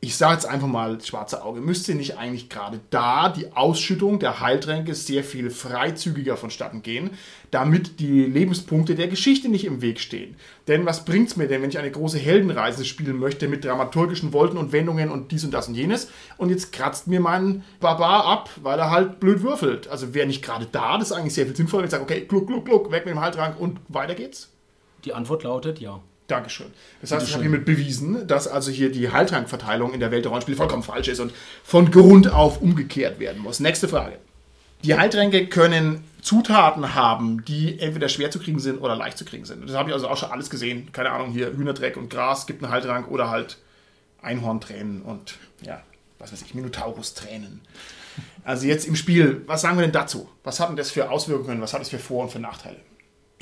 ich sage jetzt einfach mal schwarze Auge, müsste nicht eigentlich gerade da die Ausschüttung der Heiltränke sehr viel freizügiger vonstatten gehen, damit die Lebenspunkte der Geschichte nicht im Weg stehen. Denn was bringt es mir denn, wenn ich eine große Heldenreise spielen möchte mit dramaturgischen Wolten und Wendungen und dies und das und jenes und jetzt kratzt mir mein Barbar ab, weil er halt blöd würfelt. Also wäre nicht gerade da, das ist eigentlich sehr viel sinnvoller, wenn ich sage, okay, gluck, gluck, gluck, weg mit dem Heiltrank und weiter geht's? Die Antwort lautet ja. Dankeschön. Das heißt, ich habe hiermit bewiesen, dass also hier die Heiltrankverteilung in der Welt der Rollenspiele vollkommen falsch ist und von Grund auf umgekehrt werden muss. Nächste Frage. Die Heiltränke können Zutaten haben, die entweder schwer zu kriegen sind oder leicht zu kriegen sind. Das habe ich also auch schon alles gesehen. Keine Ahnung, hier Hühnerdreck und Gras gibt einen Heiltrank oder halt Einhorntränen und ja, was weiß ich, Minotaurus-Tränen. Also jetzt im Spiel, was sagen wir denn dazu? Was hat denn das für Auswirkungen? Was hat es für Vor- und für Nachteile?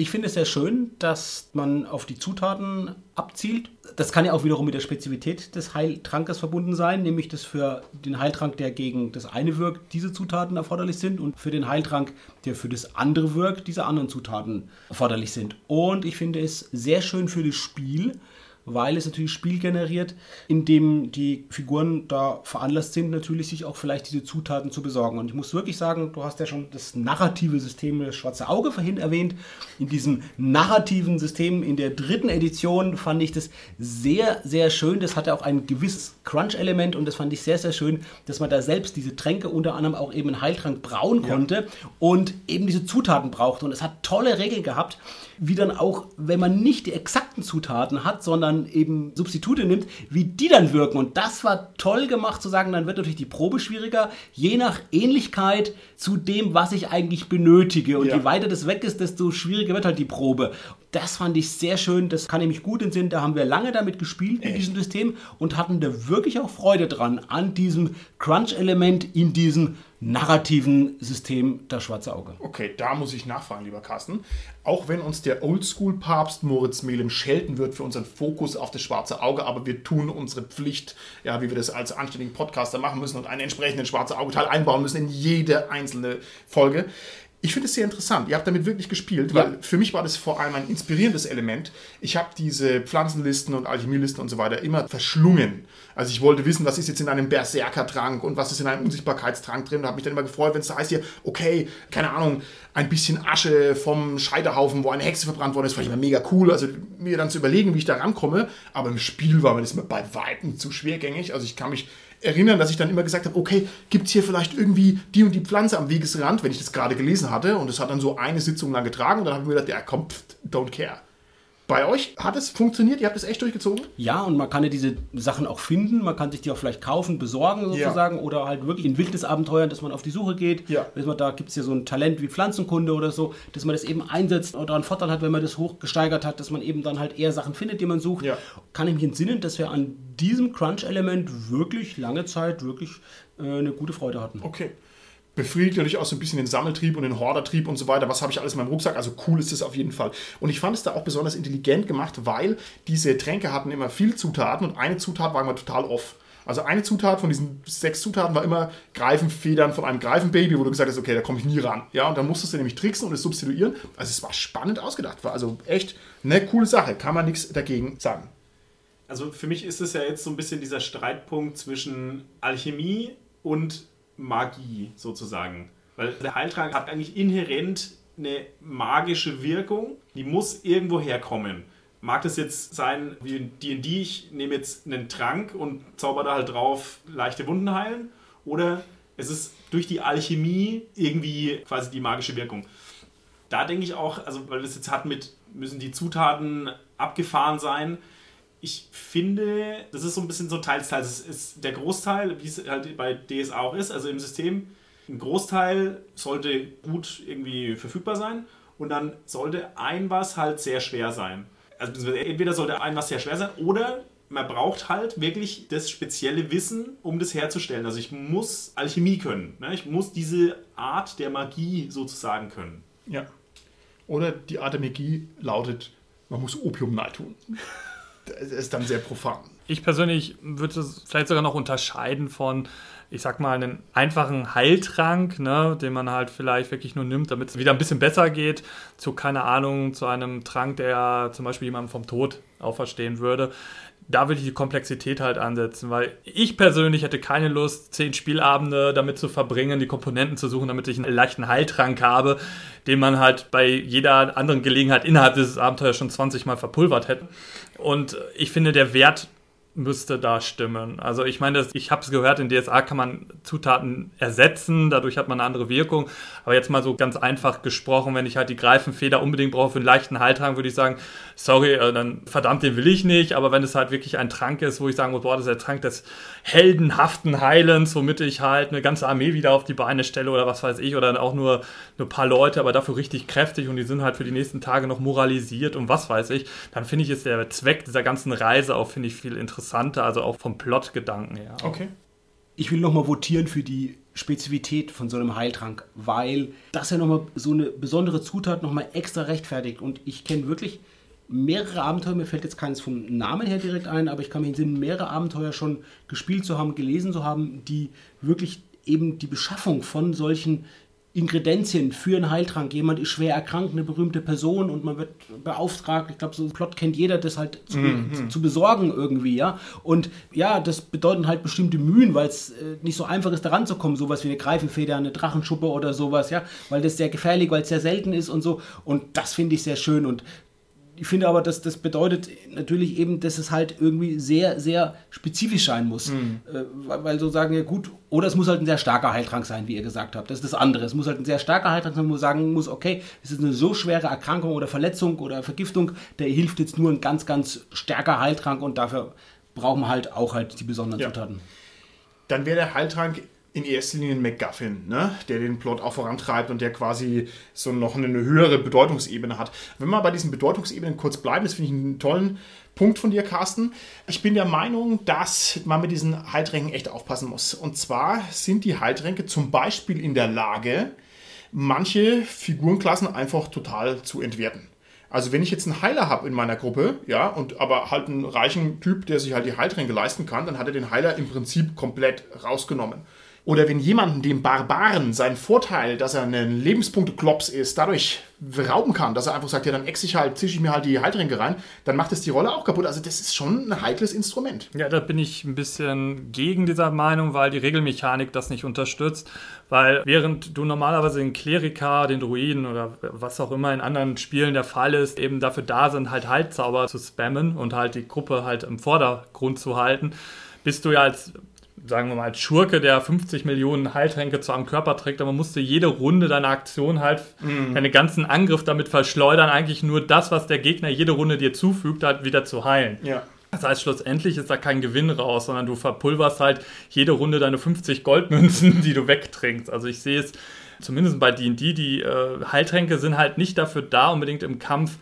Ich finde es sehr schön, dass man auf die Zutaten abzielt. Das kann ja auch wiederum mit der Spezifität des Heiltrankes verbunden sein, nämlich dass für den Heiltrank, der gegen das eine wirkt, diese Zutaten erforderlich sind und für den Heiltrank, der für das andere wirkt, diese anderen Zutaten erforderlich sind. Und ich finde es sehr schön für das Spiel, weil es natürlich Spiel generiert, in dem die Figuren da veranlasst sind, natürlich sich auch vielleicht diese Zutaten zu besorgen. Und ich muss wirklich sagen, du hast ja schon das narrative System das Schwarze Auge vorhin erwähnt. In diesem narrativen System in der dritten Edition fand ich das sehr, sehr schön. Das hatte auch ein gewisses Crunch-Element und das fand ich sehr, sehr schön, dass man da selbst diese Tränke unter anderem auch eben in Heiltrank brauen konnte ja. und eben diese Zutaten brauchte. Und es hat tolle Regeln gehabt, wie dann auch, wenn man nicht die exakten Zutaten hat, sondern eben Substitute nimmt, wie die dann wirken. Und das war toll gemacht zu sagen, dann wird natürlich die Probe schwieriger, je nach Ähnlichkeit zu dem, was ich eigentlich benötige. Und ja. je weiter das weg ist, desto schwieriger wird halt die Probe. Das fand ich sehr schön, das kann ich mich gut entsinnen. Da haben wir lange damit gespielt in diesem System und hatten da wirklich auch Freude dran an diesem Crunch-Element in diesem narrativen System das Schwarze Auge. Okay, da muss ich nachfragen, lieber Carsten. Auch wenn uns der Oldschool-Papst Moritz Melem schelten wird für unseren Fokus auf das Schwarze Auge, aber wir tun unsere Pflicht, ja, wie wir das als anständigen Podcaster machen müssen und einen entsprechenden Schwarze Auge-Teil einbauen müssen in jede einzelne Folge. Ich finde es sehr interessant. Ihr habt damit wirklich gespielt, weil ja. für mich war das vor allem ein inspirierendes Element. Ich habe diese Pflanzenlisten und Alchemielisten und so weiter immer verschlungen. Also ich wollte wissen, was ist jetzt in einem Berserkertrank und was ist in einem Unsichtbarkeitstrank drin. Da habe mich dann immer gefreut, wenn es da heißt hier, okay, keine Ahnung, ein bisschen Asche vom Scheiterhaufen, wo eine Hexe verbrannt worden ist, fand ich immer mega cool. Also mir dann zu überlegen, wie ich da rankomme. Aber im Spiel war mir das bei Weitem zu schwergängig. Also ich kann mich erinnern, dass ich dann immer gesagt habe, okay, gibt es hier vielleicht irgendwie die und die Pflanze am Wegesrand, wenn ich das gerade gelesen hatte. Und das hat dann so eine Sitzung lang getragen und dann habe ich mir gedacht, ja komm, don't care. Bei euch hat es funktioniert? Ihr habt es echt durchgezogen? Ja, und man kann ja diese Sachen auch finden. Man kann sich die auch vielleicht kaufen, besorgen sozusagen. Ja. Oder halt wirklich in Wildnisabenteuern, dass man auf die Suche geht. Ja. Man, da gibt es ja so ein Talent wie Pflanzenkunde oder so, dass man das eben einsetzt oder einen Vorteil hat, wenn man das hochgesteigert hat, dass man eben dann halt eher Sachen findet, die man sucht. Ja. Kann ich mich entsinnen, dass wir an diesem Crunch-Element wirklich lange Zeit wirklich äh, eine gute Freude hatten. Okay befriedigt natürlich auch so ein bisschen den Sammeltrieb und den Hordertrieb und so weiter. Was habe ich alles in meinem Rucksack? Also cool ist es auf jeden Fall. Und ich fand es da auch besonders intelligent gemacht, weil diese Tränke hatten immer viele Zutaten und eine Zutat war immer total off. Also eine Zutat von diesen sechs Zutaten war immer Greifenfedern von einem Greifenbaby, wo du gesagt hast, okay, da komme ich nie ran. Ja, und dann musstest du nämlich tricksen und es substituieren. Also es war spannend ausgedacht. War also echt eine coole Sache. Kann man nichts dagegen sagen. Also für mich ist es ja jetzt so ein bisschen dieser Streitpunkt zwischen Alchemie und Magie sozusagen. Weil der Heiltrank hat eigentlich inhärent eine magische Wirkung, die muss irgendwo herkommen. Mag das jetzt sein, wie in D&D, ich nehme jetzt einen Trank und zauber da halt drauf leichte Wunden heilen? Oder es ist durch die Alchemie irgendwie quasi die magische Wirkung. Da denke ich auch, also weil es jetzt hatten mit, müssen die Zutaten abgefahren sein, ich finde, das ist so ein bisschen so teils, teils. Es ist der Großteil, wie es halt bei DSA auch ist, also im System, ein Großteil sollte gut irgendwie verfügbar sein und dann sollte ein was halt sehr schwer sein. Also entweder sollte ein was sehr schwer sein oder man braucht halt wirklich das spezielle Wissen, um das herzustellen. Also ich muss Alchemie können. Ne? Ich muss diese Art der Magie sozusagen können. Ja. Oder die Art der Magie lautet, man muss Opium nahe tun ist dann sehr profan. Ich persönlich würde es vielleicht sogar noch unterscheiden von, ich sag mal, einem einfachen Heiltrank, ne, den man halt vielleicht wirklich nur nimmt, damit es wieder ein bisschen besser geht, zu, keine Ahnung, zu einem Trank, der zum Beispiel jemanden vom Tod auferstehen würde da würde ich die Komplexität halt ansetzen, weil ich persönlich hätte keine Lust, zehn Spielabende damit zu verbringen, die Komponenten zu suchen, damit ich einen leichten Heiltrank habe, den man halt bei jeder anderen Gelegenheit innerhalb dieses Abenteuers schon 20 Mal verpulvert hätte. Und ich finde, der Wert müsste da stimmen. Also ich meine, ich habe es gehört, in DSA kann man Zutaten ersetzen, dadurch hat man eine andere Wirkung. Aber jetzt mal so ganz einfach gesprochen, wenn ich halt die Greifenfeder unbedingt brauche für einen leichten Heiltrank, würde ich sagen, sorry, äh, dann verdammt, den will ich nicht. Aber wenn es halt wirklich ein Trank ist, wo ich sagen muss, boah, das ist der Trank des heldenhaften Heilens, womit ich halt eine ganze Armee wieder auf die Beine stelle oder was weiß ich, oder auch nur, nur ein paar Leute, aber dafür richtig kräftig und die sind halt für die nächsten Tage noch moralisiert und was weiß ich, dann finde ich, ist der Zweck dieser ganzen Reise auch, finde ich, viel interessanter, also auch vom Plot-Gedanken her. Okay. Ich will nochmal votieren für die Spezifität von so einem Heiltrank, weil das ja nochmal so eine besondere Zutat nochmal extra rechtfertigt. Und ich kenne wirklich mehrere Abenteuer, mir fällt jetzt keins vom Namen her direkt ein, aber ich kann mich entsinnen, mehrere Abenteuer schon gespielt zu haben, gelesen zu haben, die wirklich eben die Beschaffung von solchen Ingredienzien für einen Heiltrank. Jemand ist schwer erkrankt, eine berühmte Person und man wird beauftragt, ich glaube, so einen Plot kennt jeder, das halt zu, mhm. zu, besorgen irgendwie, ja. Und ja, das bedeutet halt bestimmte Mühen, weil es äh, nicht so einfach ist, da ranzukommen, sowas wie eine Greifenfeder, eine Drachenschuppe oder sowas, ja, weil das sehr gefährlich, weil es sehr selten ist und so. Und das finde ich sehr schön und ich finde aber, dass das bedeutet natürlich eben, dass es halt irgendwie sehr, sehr spezifisch sein muss. Mhm. Äh, weil so sagen, ja gut, oder es muss halt ein sehr starker Heiltrank sein, wie ihr gesagt habt. Das ist das andere. Es muss halt ein sehr starker Heiltrank sein, wo man sagen muss, okay, es ist eine so schwere Erkrankung oder Verletzung oder Vergiftung, der hilft jetzt nur ein ganz, ganz stärker Heiltrank und dafür brauchen wir halt auch halt die besonderen ja. Zutaten. Dann wäre der Heiltrank in erster Linie ein MacGuffin, ne? der den Plot auch vorantreibt und der quasi so noch eine höhere Bedeutungsebene hat. Wenn wir bei diesen Bedeutungsebenen kurz bleiben, das finde ich einen tollen Punkt von dir, Carsten. Ich bin der Meinung, dass man mit diesen Heiltränken echt aufpassen muss. Und zwar sind die Heiltränke zum Beispiel in der Lage, manche Figurenklassen einfach total zu entwerten. Also wenn ich jetzt einen Heiler habe in meiner Gruppe, ja, und aber halt einen reichen Typ, der sich halt die Heiltränke leisten kann, dann hat er den Heiler im Prinzip komplett rausgenommen. Oder wenn jemanden dem Barbaren seinen Vorteil, dass er ein Lebenspunkte-Klops ist, dadurch rauben kann, dass er einfach sagt, ja, dann ex ich halt, zische ich mir halt die Heiltränke rein, dann macht es die Rolle auch kaputt. Also das ist schon ein heikles Instrument. Ja, da bin ich ein bisschen gegen dieser Meinung, weil die Regelmechanik das nicht unterstützt. Weil während du normalerweise den Kleriker, den Druiden oder was auch immer in anderen Spielen der Fall ist, eben dafür da sind, halt Heilzauber zu spammen und halt die Gruppe halt im Vordergrund zu halten, bist du ja als sagen wir mal, als Schurke, der 50 Millionen Heiltränke zu einem Körper trägt, aber man musste jede Runde deiner Aktion halt, mhm. deine ganzen Angriff damit verschleudern, eigentlich nur das, was der Gegner jede Runde dir zufügt, halt wieder zu heilen. Ja. Das heißt, schlussendlich ist da kein Gewinn raus, sondern du verpulverst halt jede Runde deine 50 Goldmünzen, die du wegtrinkst. Also ich sehe es zumindest bei D&D, die äh, Heiltränke sind halt nicht dafür da, unbedingt im Kampf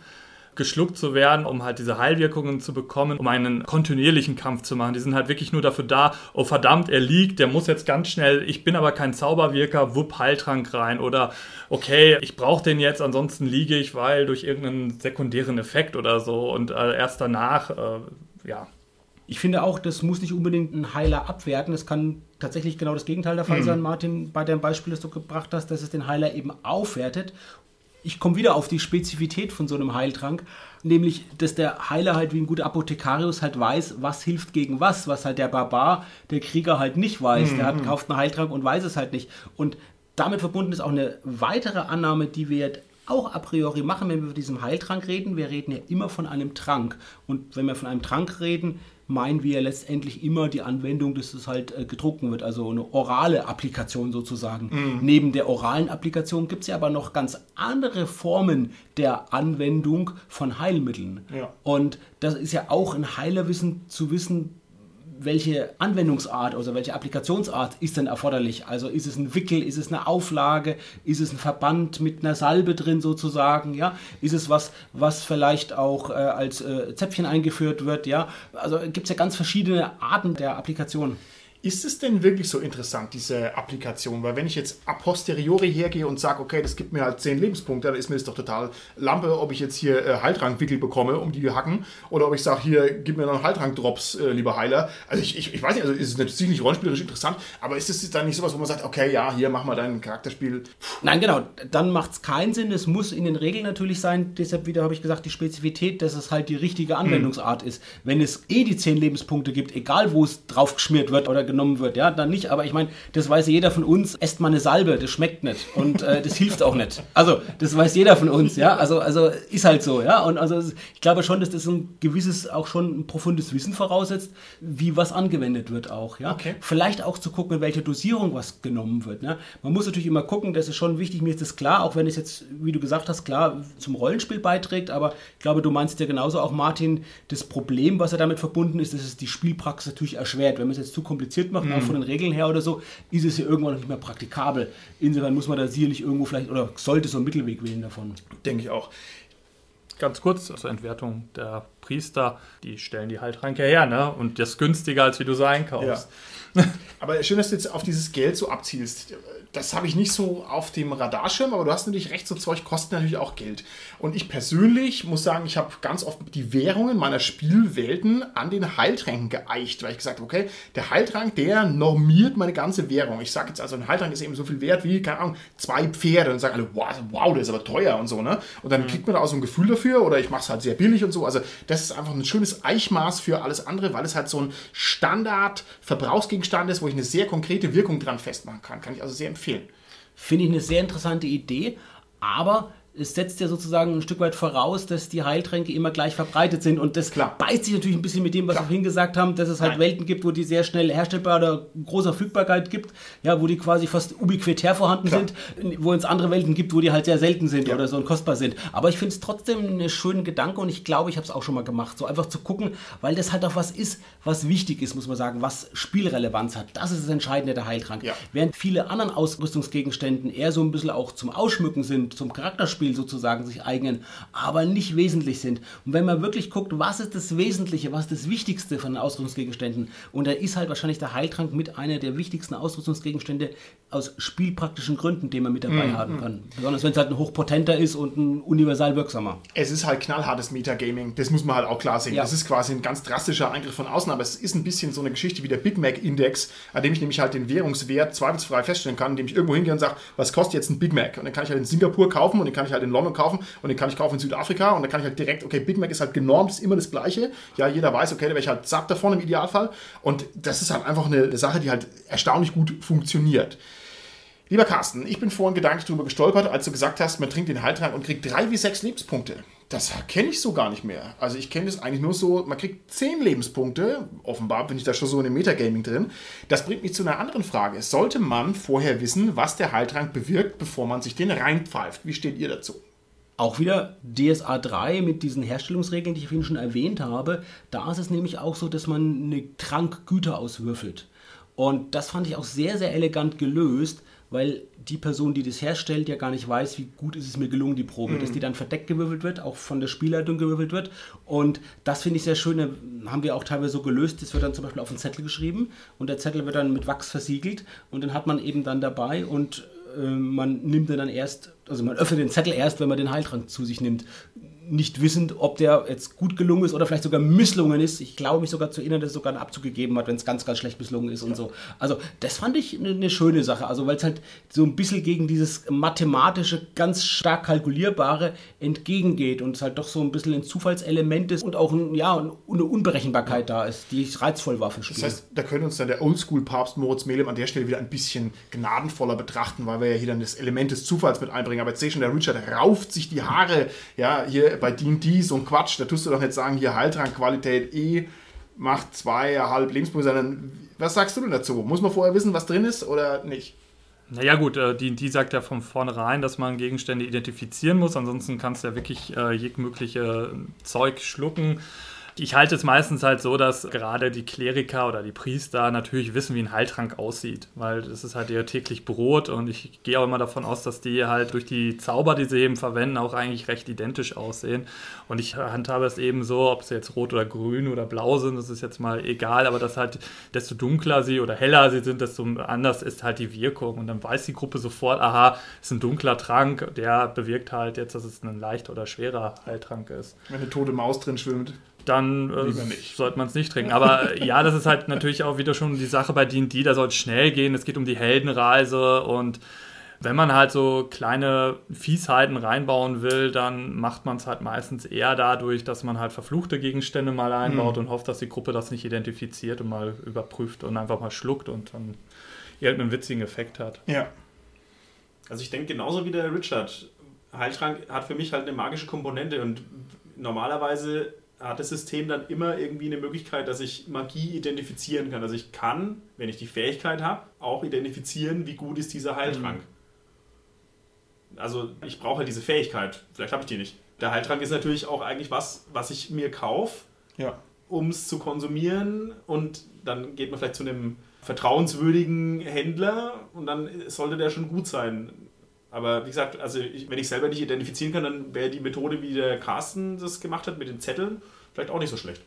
geschluckt zu werden, um halt diese Heilwirkungen zu bekommen, um einen kontinuierlichen Kampf zu machen. Die sind halt wirklich nur dafür da, oh verdammt, er liegt, der muss jetzt ganz schnell, ich bin aber kein Zauberwirker, wupp, Heiltrank rein oder okay, ich brauche den jetzt, ansonsten liege ich, weil durch irgendeinen sekundären Effekt oder so und äh, erst danach, äh, ja. Ich finde auch, das muss nicht unbedingt ein Heiler abwerten. Es kann tatsächlich genau das Gegenteil der Fall mhm. sein, Martin, bei dem Beispiel, das du gebracht hast, dass es den Heiler eben aufwertet ich komme wieder auf die Spezifität von so einem Heiltrank, nämlich, dass der Heiler halt wie ein guter Apothekarius halt weiß, was hilft gegen was, was halt der Barbar, der Krieger halt nicht weiß. Mhm. Der hat, mhm. kauft einen Heiltrank und weiß es halt nicht. Und damit verbunden ist auch eine weitere Annahme, die wir auch a priori machen, wenn wir von diesem Heiltrank reden. Wir reden ja immer von einem Trank. Und wenn wir von einem Trank reden, meinen wir letztendlich immer die Anwendung, dass es halt äh, gedruckt wird, also eine orale Applikation sozusagen. Mhm. Neben der oralen Applikation gibt es ja aber noch ganz andere Formen der Anwendung von Heilmitteln. Ja. Und das ist ja auch ein Heilerwissen zu wissen, welche Anwendungsart, also welche Applikationsart ist denn erforderlich? Also ist es ein Wickel, ist es eine Auflage, ist es ein Verband mit einer Salbe drin sozusagen, ja? Ist es was, was vielleicht auch äh, als äh, Zäpfchen eingeführt wird, ja? Also gibt es ja ganz verschiedene Arten der Applikation. Ist es denn wirklich so interessant, diese Applikation? Weil wenn ich jetzt a posteriori hergehe und sage, okay, das gibt mir halt 10 Lebenspunkte, dann ist mir das doch total Lampe, ob ich jetzt hier äh, Heiltrankwickel bekomme, um die hacken, oder ob ich sage, hier, gib mir noch Heiltrank-Drops, äh, lieber Heiler. Also ich, ich, ich, weiß nicht, also ist es natürlich rollenspielerisch interessant, aber ist es dann nicht sowas, wo man sagt, okay, ja, hier, mach mal dein Charakterspiel. Puh. Nein, genau, dann macht es keinen Sinn. Es muss in den Regeln natürlich sein, deshalb wieder habe ich gesagt, die Spezifität, dass es halt die richtige Anwendungsart hm. ist. Wenn es eh die 10 Lebenspunkte gibt, egal wo es drauf geschmiert wird oder genommen wird, ja, dann nicht. Aber ich meine, das weiß jeder von uns, esst mal eine Salbe, das schmeckt nicht und äh, das hilft auch nicht. Also, das weiß jeder von uns, ja. Also, also ist halt so, ja. Und also ich glaube schon, dass das ein gewisses, auch schon ein profundes Wissen voraussetzt, wie was angewendet wird auch, ja. Okay. Vielleicht auch zu gucken, in welcher Dosierung was genommen wird. Ne? Man muss natürlich immer gucken, das ist schon wichtig, mir ist das klar, auch wenn es jetzt, wie du gesagt hast, klar zum Rollenspiel beiträgt, aber ich glaube, du meinst ja genauso auch, Martin, das Problem, was er damit verbunden ist, dass es die Spielpraxis natürlich erschwert. Wenn man es jetzt zu kompliziert macht, mhm auch von den Regeln her oder so, ist es ja irgendwann nicht mehr praktikabel. Insofern muss man da sicherlich irgendwo vielleicht oder sollte so einen Mittelweg wählen davon. Denke ich auch. Ganz kurz zur Entwertung der Priester, die stellen die Heiltränke her, ne? Und das günstiger, als wie du sie einkaufst. Ja. Aber schön, dass du jetzt auf dieses Geld so abzielst. Das habe ich nicht so auf dem Radarschirm, aber du hast natürlich recht, so Zeug kostet natürlich auch Geld. Und ich persönlich muss sagen, ich habe ganz oft die Währungen meiner Spielwelten an den Heiltränken geeicht, weil ich gesagt habe, okay, der Heiltrank, der normiert meine ganze Währung. Ich sage jetzt also, ein Heiltrank ist eben so viel wert wie, keine Ahnung, zwei Pferde. Und sagen alle, wow, wow, der ist aber teuer und so, ne? Und dann mhm. kriegt man da auch so ein Gefühl dafür oder ich mache es halt sehr billig und so. Also das ist einfach ein schönes Eichmaß für alles andere, weil es halt so ein Standard-Verbrauchsgegenstand ist, wo ich eine sehr konkrete Wirkung dran festmachen kann. Kann ich also sehr empfehlen. Finde ich eine sehr interessante Idee, aber es setzt ja sozusagen ein Stück weit voraus, dass die Heiltränke immer gleich verbreitet sind. Und das Klar. beißt sich natürlich ein bisschen mit dem, was Klar. wir vorhin gesagt haben, dass es halt Nein. Welten gibt, wo die sehr schnell herstellbar oder großer Verfügbarkeit gibt, ja, wo die quasi fast ubiquitär vorhanden Klar. sind, wo es andere Welten gibt, wo die halt sehr selten sind ja. oder so und kostbar sind. Aber ich finde es trotzdem einen schönen Gedanke und ich glaube, ich habe es auch schon mal gemacht, so einfach zu gucken, weil das halt auch was ist, was wichtig ist, muss man sagen, was Spielrelevanz hat. Das ist das Entscheidende der Heiltrank. Ja. Während viele anderen Ausrüstungsgegenständen eher so ein bisschen auch zum Ausschmücken sind, zum Charakterspiel Spiel sozusagen sich eignen, aber nicht wesentlich sind. Und wenn man wirklich guckt, was ist das Wesentliche, was ist das Wichtigste von den Ausrüstungsgegenständen, und da ist halt wahrscheinlich der Heiltrank mit einer der wichtigsten Ausrüstungsgegenstände aus spielpraktischen Gründen, den man mit dabei mm, haben kann. Besonders wenn es halt ein hochpotenter ist und ein universal wirksamer. Es ist halt knallhartes Metagaming, das muss man halt auch klar sehen. Ja. Das ist quasi ein ganz drastischer Eingriff von außen, aber es ist ein bisschen so eine Geschichte wie der Big Mac Index, an dem ich nämlich halt den Währungswert zweifelsfrei feststellen kann, indem ich irgendwo hingehe und sage, was kostet jetzt ein Big Mac? Und dann kann ich halt in Singapur kaufen und den kann ich halt in London kaufen und den kann ich kaufen in Südafrika und dann kann ich halt direkt, okay, Big Mac ist halt genormt, ist immer das gleiche. Ja, jeder weiß, okay, da wäre ich halt satt davon im Idealfall. Und das ist halt einfach eine Sache, die halt erstaunlich gut funktioniert. Lieber Carsten, ich bin vorhin gedanklich darüber gestolpert, als du gesagt hast, man trinkt den Heiltrank und kriegt drei wie sechs Lebenspunkte. Das kenne ich so gar nicht mehr. Also ich kenne das eigentlich nur so, man kriegt zehn Lebenspunkte. Offenbar bin ich da schon so in dem Metagaming drin. Das bringt mich zu einer anderen Frage. Sollte man vorher wissen, was der Heiltrank bewirkt, bevor man sich den reinpfeift? Wie steht ihr dazu? Auch wieder DSA 3 mit diesen Herstellungsregeln, die ich vorhin schon erwähnt habe. Da ist es nämlich auch so, dass man eine Trankgüter auswürfelt. Und das fand ich auch sehr, sehr elegant gelöst weil die Person, die das herstellt, ja gar nicht weiß, wie gut ist es mir gelungen, die Probe. Mhm. Dass die dann verdeckt gewürfelt wird, auch von der Spielleitung gewürfelt wird. Und das finde ich sehr schön, haben wir auch teilweise so gelöst. Das wird dann zum Beispiel auf einen Zettel geschrieben und der Zettel wird dann mit Wachs versiegelt und den hat man eben dann dabei und äh, man nimmt den dann erst, also man öffnet den Zettel erst, wenn man den Heiltrank zu sich nimmt nicht wissend, ob der jetzt gut gelungen ist oder vielleicht sogar misslungen ist. Ich glaube mich sogar zu erinnern, dass es sogar einen Abzug gegeben hat, wenn es ganz, ganz schlecht misslungen ist ja. und so. Also das fand ich eine, eine schöne Sache. Also weil es halt so ein bisschen gegen dieses mathematische, ganz stark kalkulierbare entgegengeht und es halt doch so ein bisschen ein Zufallselement ist und auch ein, ja, eine Unberechenbarkeit da ist, die reizvoll war für Spiele. Das heißt, da könnte uns dann der Oldschool-Papst Moritz Melem an der Stelle wieder ein bisschen gnadenvoller betrachten, weil wir ja hier dann das Element des Zufalls mit einbringen. Aber jetzt sehe ich schon, der Richard rauft sich die Haare, ja, hier bei D&D so ein Quatsch, da tust du doch nicht sagen, hier Heiltrank Qualität E macht zweieinhalb Lebenspunkte, sondern was sagst du denn dazu? Muss man vorher wissen, was drin ist oder nicht? Naja gut, äh, D&D sagt ja von vornherein, dass man Gegenstände identifizieren muss, ansonsten kannst du ja wirklich äh, jegliche Zeug schlucken ich halte es meistens halt so, dass gerade die Kleriker oder die Priester natürlich wissen, wie ein Heiltrank aussieht, weil das ist halt ihr täglich Brot und ich gehe auch immer davon aus, dass die halt durch die Zauber, die sie eben verwenden, auch eigentlich recht identisch aussehen. Und ich handhabe es eben so, ob sie jetzt rot oder grün oder blau sind, das ist jetzt mal egal, aber dass halt desto dunkler sie oder heller sie sind, desto anders ist halt die Wirkung. Und dann weiß die Gruppe sofort, aha, ist ein dunkler Trank, der bewirkt halt jetzt, dass es ein leichter oder schwerer Heiltrank ist. Wenn eine tote Maus drin schwimmt dann äh, sollte man es nicht trinken. Aber äh, ja, das ist halt natürlich auch wieder schon die Sache bei D&D, da soll es schnell gehen, es geht um die Heldenreise und wenn man halt so kleine Fiesheiten reinbauen will, dann macht man es halt meistens eher dadurch, dass man halt verfluchte Gegenstände mal einbaut mhm. und hofft, dass die Gruppe das nicht identifiziert und mal überprüft und einfach mal schluckt und dann irgendeinen witzigen Effekt hat. Ja. Also ich denke genauso wie der Richard. Heiltrank hat für mich halt eine magische Komponente und normalerweise hat das System dann immer irgendwie eine Möglichkeit, dass ich Magie identifizieren kann. Also ich kann, wenn ich die Fähigkeit habe, auch identifizieren, wie gut ist dieser Heiltrank. Mhm. Also ich brauche halt diese Fähigkeit. Vielleicht habe ich die nicht. Der Heiltrank ist natürlich auch eigentlich was, was ich mir kaufe, ja. um es zu konsumieren. Und dann geht man vielleicht zu einem vertrauenswürdigen Händler und dann sollte der schon gut sein. Aber wie gesagt, also ich, wenn ich selber nicht identifizieren kann, dann wäre die Methode, wie der Carsten das gemacht hat mit den Zetteln, vielleicht auch nicht so schlecht.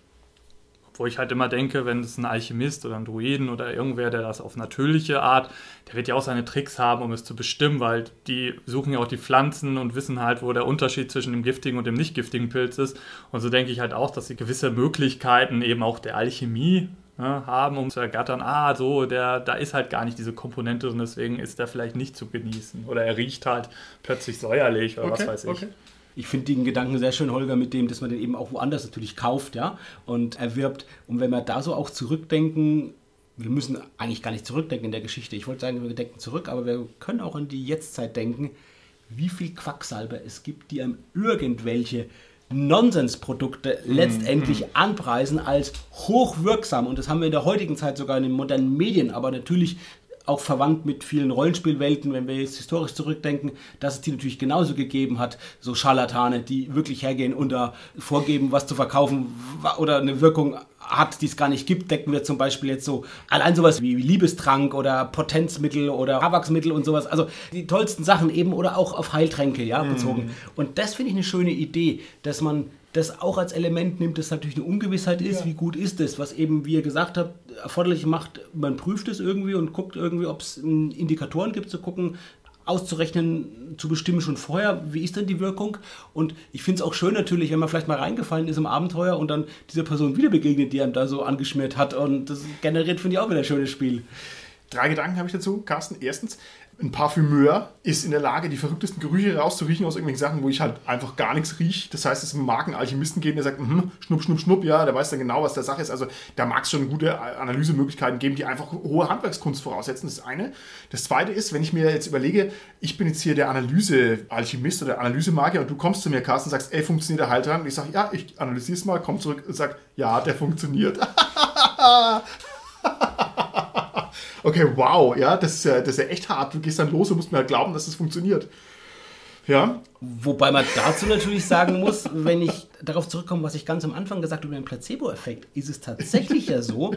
wo ich halt immer denke, wenn es ein Alchemist oder ein Druiden oder irgendwer, der das auf natürliche Art, der wird ja auch seine Tricks haben, um es zu bestimmen, weil die suchen ja auch die Pflanzen und wissen halt, wo der Unterschied zwischen dem giftigen und dem nicht giftigen Pilz ist. Und so denke ich halt auch, dass sie gewisse Möglichkeiten eben auch der Alchemie ne, haben, um zu ergattern, ah, so, der, da ist halt gar nicht diese Komponente und deswegen ist der vielleicht nicht zu genießen. Oder er riecht halt plötzlich säuerlich oder Okay, was weiß ich. okay. Ich finde den Gedanken sehr schön, Holger, mit dem, dass man den eben auch woanders natürlich kauft, ja, und erwirbt. Und wenn wir da so auch zurückdenken, wir müssen eigentlich gar nicht zurückdenken in der Geschichte. Ich wollte sagen, wir denken zurück, aber wir können auch an die Jetztzeit denken, wie viel Quacksalber es gibt, die einem irgendwelche Nonsensprodukte letztendlich anpreisen als hochwirksam. Und das haben wir in der heutigen Zeit sogar in den modernen Medien, aber natürlich auch verwandt mit vielen Rollenspielwelten, wenn wir jetzt historisch zurückdenken, dass es die natürlich genauso gegeben hat, so Scharlatane, die wirklich hergehen und da vorgeben, was zu verkaufen oder eine Wirkung hat, die es gar nicht gibt, decken wir zum Beispiel jetzt so allein sowas wie Liebestrank oder Potenzmittel oder Haarwachsmittel und sowas, also die tollsten Sachen eben oder auch auf Heiltränke, ja, bezogen. Und das finde ich eine schöne Idee, dass man das auch als Element nimmt, das natürlich eine Ungewissheit ist, wie gut ist es, was eben, wie ihr gesagt habt, erforderlich macht, man prüft es irgendwie und guckt irgendwie, ob es Indikatoren gibt, zu gucken, auszurechnen, zu bestimmen schon vorher, wie ist denn die Wirkung. Und ich finde es auch schön natürlich, wenn man vielleicht mal reingefallen ist im Abenteuer und dann dieser Person wieder begegnet, die einem da so angeschmiert hat. Und das generiert, finde ich, auch wieder ein schönes Spiel. Drei Gedanken habe ich dazu, Carsten. Erstens, ein Parfümeur ist in der Lage, die verrücktesten Gerüche rauszuriechen aus irgendwelchen Sachen, wo ich halt einfach gar nichts rieche. Das heißt, es mag einen Alchemisten geben, der sagt, mhm, schnupp, schnupp, schnupp, ja, der weiß dann genau, was der Sache ist. Also da mag es schon gute Analysemöglichkeiten geben, die einfach hohe Handwerkskunst voraussetzen. Das ist eine. Das zweite ist, wenn ich mir jetzt überlege, ich bin jetzt hier der Analyse-Alchemist oder Analysemagier und du kommst zu mir, Carsten, sagst, ey, funktioniert der Heiltrank? Und ich sage, ja, ich analysiere es mal, komm zurück und sag, ja, der funktioniert. Okay, wow, ja, das ist ja, das ist ja echt hart. Du gehst dann los und musst mir halt glauben, dass das funktioniert. Ja, Wobei man dazu natürlich sagen muss, wenn ich darauf zurückkomme, was ich ganz am Anfang gesagt habe über den Placebo-Effekt, ist es tatsächlich ja so,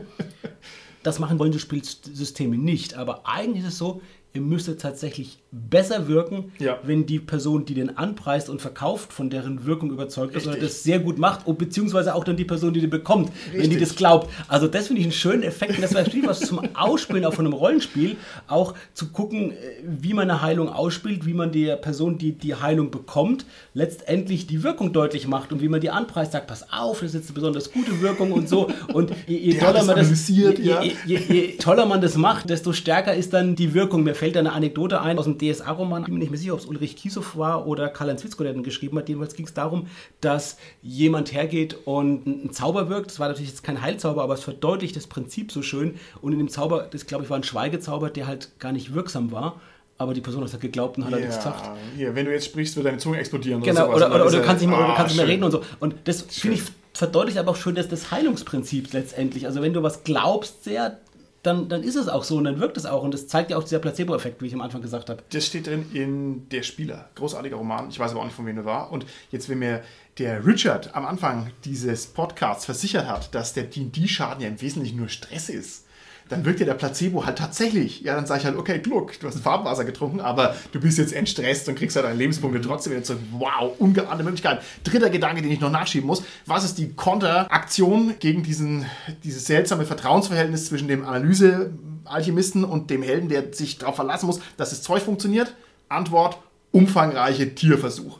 das machen Rollenspielsysteme nicht, aber eigentlich ist es so, ihr müsstet tatsächlich besser wirken, Ja. wenn die Person, die den anpreist und verkauft, von deren Wirkung überzeugt ist oder Richtig. das sehr gut macht, und beziehungsweise auch dann die Person, die den bekommt, wenn die Richtig. das glaubt. Also das finde ich einen schönen Effekt und das wäre was zum Ausspielen auch von einem Rollenspiel, auch zu gucken, äh, wie man eine Heilung ausspielt, wie man der Person, die die Heilung bekommt, letztendlich die Wirkung deutlich macht und wie man die anpreist, sagt, pass auf, das ist jetzt eine besonders gute Wirkung und so. Und je, je, toller, man das, je, ja. je toller man das macht, desto stärker ist dann die Wirkung. Mir fällt da eine Anekdote ein aus dem DSA-Roman, ich bin mir nicht mehr sicher, ob es Ulrich Kiesow war oder Karl-Heinz Witzko, der den geschrieben hat. Jedenfalls ging es darum, dass jemand hergeht und einen Zauber wirkt. Das war natürlich jetzt kein Heilzauber, aber es verdeutlicht das Prinzip so schön. Und in dem Zauber, das glaube ich war ein Schweigezauber, der halt gar nicht wirksam war. Aber die Person hat es halt geglaubt und hat halt nichts gesagt. ja, wenn du jetzt sprichst, wird deine Zunge explodieren. Genau, sowas. oder, dann oder, ist oder du kannst nicht mehr, oder Ah, kannst nicht mehr schön. reden und so. Und das finde ich verdeutlicht aber auch schon das, das Heilungsprinzip letztendlich. Also wenn du was glaubst sehr, dann, dann ist es auch so und dann wirkt es auch. Und das zeigt ja auch dieser Placebo-Effekt, wie ich am Anfang gesagt habe. Das steht drin in Der Spieler. Großartiger Roman. Ich weiß aber auch nicht, von wem er war. Und jetzt, wenn mir der Richard am Anfang dieses Podcasts versichert hat, dass der D&D-Schaden ja im Wesentlichen nur Stress ist, dann wirkt ja der Placebo halt tatsächlich. Ja, dann sage ich halt, okay, Gluck, du hast Farbenwasser getrunken, aber du bist jetzt entstresst und kriegst halt deine Lebenspunkte trotzdem wieder zurück. Wow, ungeahnte Möglichkeit. Dritter Gedanke, den ich noch nachschieben muss. Was ist die Konteraktion gegen diesen, dieses seltsame Vertrauensverhältnis zwischen dem Analyse-Alchemisten und dem Helden, der sich darauf verlassen muss, dass das Zeug funktioniert? Antwort, umfangreiche Tierversuche.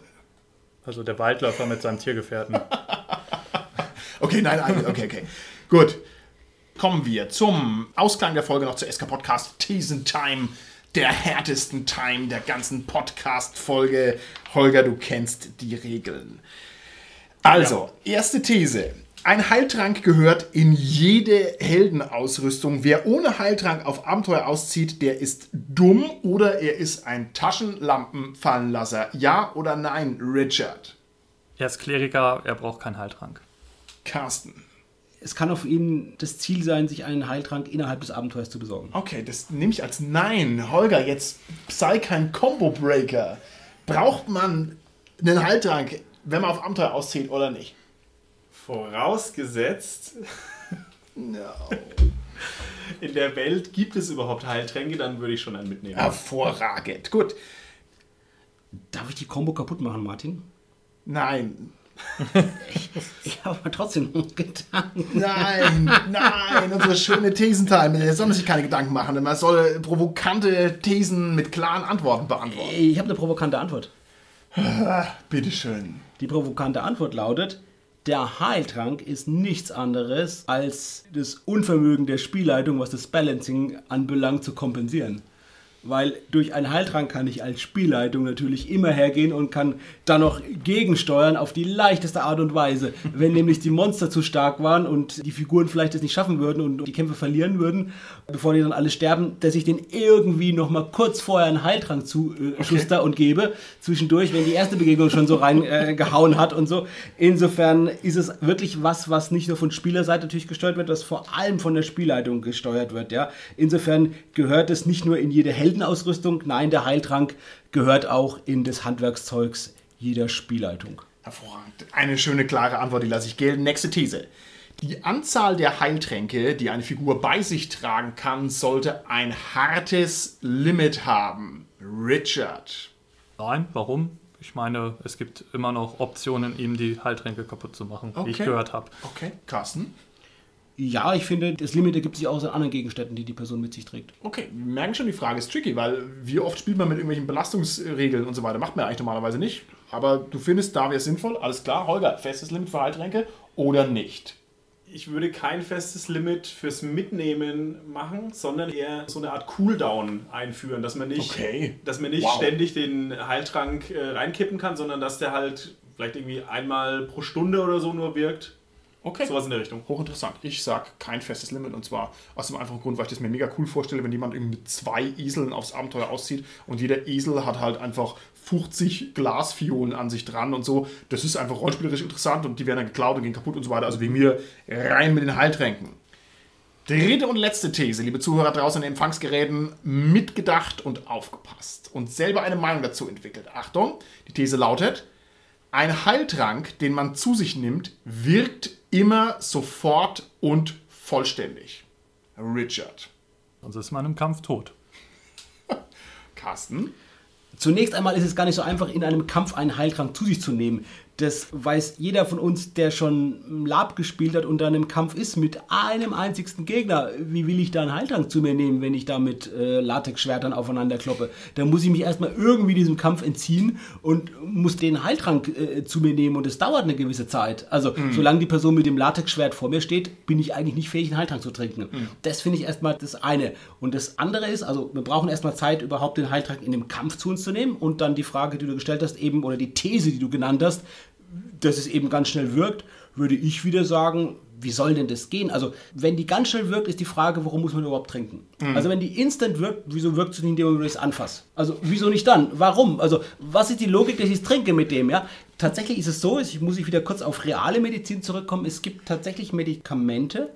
Also der Waldläufer mit seinem Tiergefährten. Okay, nein, nein, okay, okay. Gut. Kommen wir zum Ausklang der Folge noch zur SK Podcast Teasen Time, der härtesten Time der ganzen Podcast-Folge. Holger, du kennst die Regeln. Also, erste These. Ein Heiltrank gehört in jede Heldenausrüstung. Wer ohne Heiltrank auf Abenteuer auszieht, der ist dumm oder er ist ein Taschenlampenfallenlasser. Ja oder nein, Richard? Er ist Kleriker, er braucht keinen Heiltrank. Carsten. Es kann auf ihn das Ziel sein, sich einen Heiltrank innerhalb des Abenteuers zu besorgen. Okay, das nehme ich als Nein. Holger, jetzt sei kein Combo-Breaker. Braucht man einen Heiltrank, wenn man auf Abenteuer auszieht oder nicht? Vorausgesetzt, No. in der Welt gibt es überhaupt Heiltränke, dann würde ich schon einen mitnehmen. Hervorragend. Gut. Darf ich die Combo kaputt machen, Martin? Nein. Ich habe aber trotzdem noch Gedanken. Nein, nein, unsere schöne Thesentime. Der soll sich keine Gedanken machen. Man soll provokante Thesen mit klaren Antworten beantworten. Ich habe eine provokante Antwort. Bitteschön. Die provokante Antwort lautet, der Heiltrank ist nichts anderes als das Unvermögen der Spielleitung, was das Balancing anbelangt, zu kompensieren. Weil durch einen Heiltrank kann ich als Spielleitung natürlich immer hergehen und kann dann noch gegensteuern auf die leichteste Art und Weise. Wenn nämlich die Monster zu stark waren und die Figuren vielleicht es nicht schaffen würden und die Kämpfe verlieren würden, bevor die dann alle sterben, dass ich den irgendwie noch mal kurz vorher einen Heiltrank zuschuster äh, und gebe, zwischendurch, wenn die erste Begegnung schon so reingehauen äh, hat und so. Insofern ist es wirklich was, was nicht nur von Spielerseite natürlich gesteuert wird, was vor allem von der Spielleitung gesteuert wird. Ja? Insofern gehört es nicht nur in jede Held Heldenausrüstung. Nein, der Heiltrank gehört auch in das Handwerkszeugs jeder Spielleitung. Hervorragend. Eine schöne, klare Antwort, die lasse ich gelten. Nächste These. Die Anzahl der Heiltränke, die eine Figur bei sich tragen kann, sollte ein hartes Limit haben. Richard. Nein, warum? Ich meine, es gibt immer noch Optionen, ihm die Heiltränke kaputt zu machen, okay. wie ich gehört habe. Okay, Carsten? Ja, ich finde, das Limit ergibt sich auch aus anderen Gegenständen, die die Person mit sich trägt. Okay, wir merken schon, die Frage ist tricky, weil wie oft spielt man mit irgendwelchen Belastungsregeln und so weiter? Macht man eigentlich normalerweise nicht. Aber du findest, da wäre es sinnvoll. Alles klar, Holger, festes Limit für Heiltränke oder nicht? Ich würde kein festes Limit fürs Mitnehmen machen, sondern eher so eine Art Cooldown einführen, dass man nicht, okay. dass man nicht wow. ständig den Heiltrank äh, reinkippen kann, sondern dass der halt vielleicht irgendwie einmal pro Stunde oder so nur wirkt Okay. Sowas in der Richtung. Hochinteressant. Ich sage kein festes Limit und zwar aus dem einfachen Grund, weil ich das mir mega cool vorstelle, wenn jemand mit zwei Eseln aufs Abenteuer auszieht und jeder Esel hat halt einfach 50 Glasfiolen an sich dran und so. Das ist einfach rollspielerisch interessant und die werden dann geklaut und gehen kaputt und so weiter. Also wie mir rein mit den Heiltränken. Dritte und letzte These, liebe Zuhörer draußen in den Empfangsgeräten, mitgedacht und aufgepasst und selber eine Meinung dazu entwickelt. Achtung, die These lautet, ein Heiltrank, den man zu sich nimmt, wirkt immer sofort und vollständig. Richard. Sonst ist man im Kampf tot. Carsten. Zunächst einmal ist es gar nicht so einfach, in einem Kampf einen Heiltrank zu sich zu nehmen. Das weiß jeder von uns, der schon Lab gespielt hat und dann im Kampf ist mit einem einzigsten Gegner. Wie will ich da einen Heiltrank zu mir nehmen, wenn ich da mit äh, Latexschwertern aufeinander kloppe? Da muss ich mich erstmal irgendwie diesem Kampf entziehen und muss den Heiltrank äh, zu mir nehmen und es dauert eine gewisse Zeit. Also, mhm. solange die Person mit dem Latexschwert vor mir steht, bin ich eigentlich nicht fähig, einen Heiltrank zu trinken. Mhm. Das finde ich erstmal das eine. Und das andere ist, also, wir brauchen erstmal Zeit, überhaupt den Heiltrank in dem Kampf zu uns zu nehmen und dann die Frage, die du gestellt hast, eben, oder die These, die du genannt hast, dass es eben ganz schnell wirkt, würde ich wieder sagen, wie soll denn das gehen? Also, wenn die ganz schnell wirkt, ist die Frage, warum muss man überhaupt trinken? Mhm. Also, wenn die instant wirkt, wieso wirkt es nicht, indem man es anfasst? Also, wieso nicht dann? Warum? Also, was ist die Logik, dass ich es trinke mit dem? Ja? Tatsächlich ist es so, ich muss ich wieder kurz auf reale Medizin zurückkommen, es gibt tatsächlich Medikamente,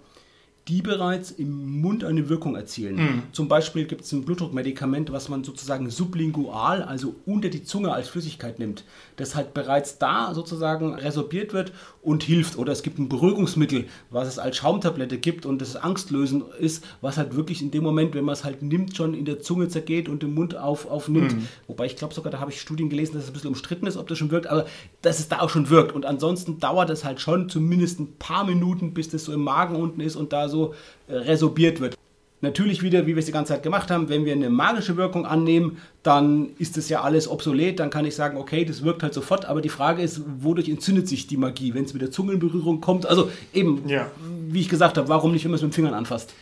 die bereits im Mund eine Wirkung erzielen. Mhm. Zum Beispiel gibt es ein Blutdruckmedikament, was man sozusagen sublingual, also unter die Zunge als Flüssigkeit nimmt, das halt bereits da sozusagen resorbiert wird und hilft. Oder es gibt ein Beruhigungsmittel, was es als Schaumtablette gibt und das angstlösend ist, was halt wirklich in dem Moment, wenn man es halt nimmt, schon in der Zunge zergeht und den Mund auf, aufnimmt. Mhm. Wobei ich glaube sogar, da habe ich Studien gelesen, dass es ein bisschen umstritten ist, ob das schon wirkt, aber dass es da auch schon wirkt. Und ansonsten dauert es halt schon zumindest ein paar Minuten, bis das so im Magen unten ist und da so äh, resorbiert wird. Natürlich wieder, wie wir es die ganze Zeit gemacht haben, wenn wir eine magische Wirkung annehmen, dann ist das ja alles obsolet. Dann kann ich sagen, okay, das wirkt halt sofort. Aber die Frage ist, wodurch entzündet sich die Magie, wenn es mit der Zunge in Berührung kommt? Also eben, ja. wie ich gesagt habe, warum nicht, wenn man es mit den Fingern anfasst?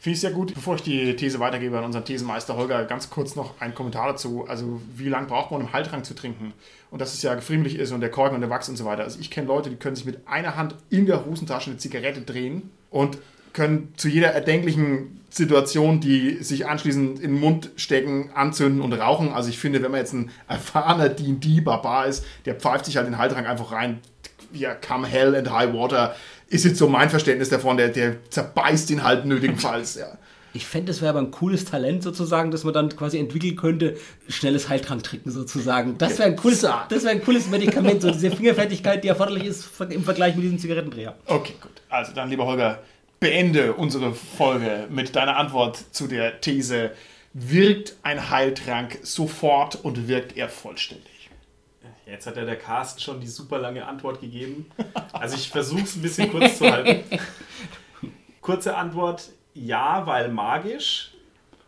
Finde ich sehr gut. Bevor ich die These weitergebe an unseren Thesenmeister Holger, ganz kurz noch ein Kommentar dazu. Also, wie lange braucht man, um Haltrang zu trinken? Und dass es ja gefriemlich ist und der Korken und der Wachs und so weiter. Also, ich kenne Leute, die können sich mit einer Hand in der Hosentasche eine Zigarette drehen und können zu jeder erdenklichen Situation, die sich anschließend in den Mund stecken, anzünden und rauchen. Also ich finde, wenn man jetzt ein erfahrener D&D-Barbar ist, der pfeift sich halt den Haltrang einfach rein, ja, come hell and high water, ist jetzt so mein Verständnis davon, der, der zerbeißt ihn halt nötigenfalls, ja. Ich fände, das wäre aber ein cooles Talent sozusagen, dass man dann quasi entwickeln könnte, schnelles Heiltrank trinken sozusagen. Das wäre ein cooles, das wäre ein cooles Medikament, so diese Fingerfertigkeit, die erforderlich ist im Vergleich mit diesem Zigarettendreher. Okay, gut. Also dann, lieber Holger, beende unsere Folge mit deiner Antwort zu der These, wirkt ein Heiltrank sofort und wirkt er vollständig? Jetzt hat ja der Cast schon die super lange Antwort gegeben. Also ich versuche es ein bisschen kurz zu halten. Kurze Antwort, ja, weil magisch.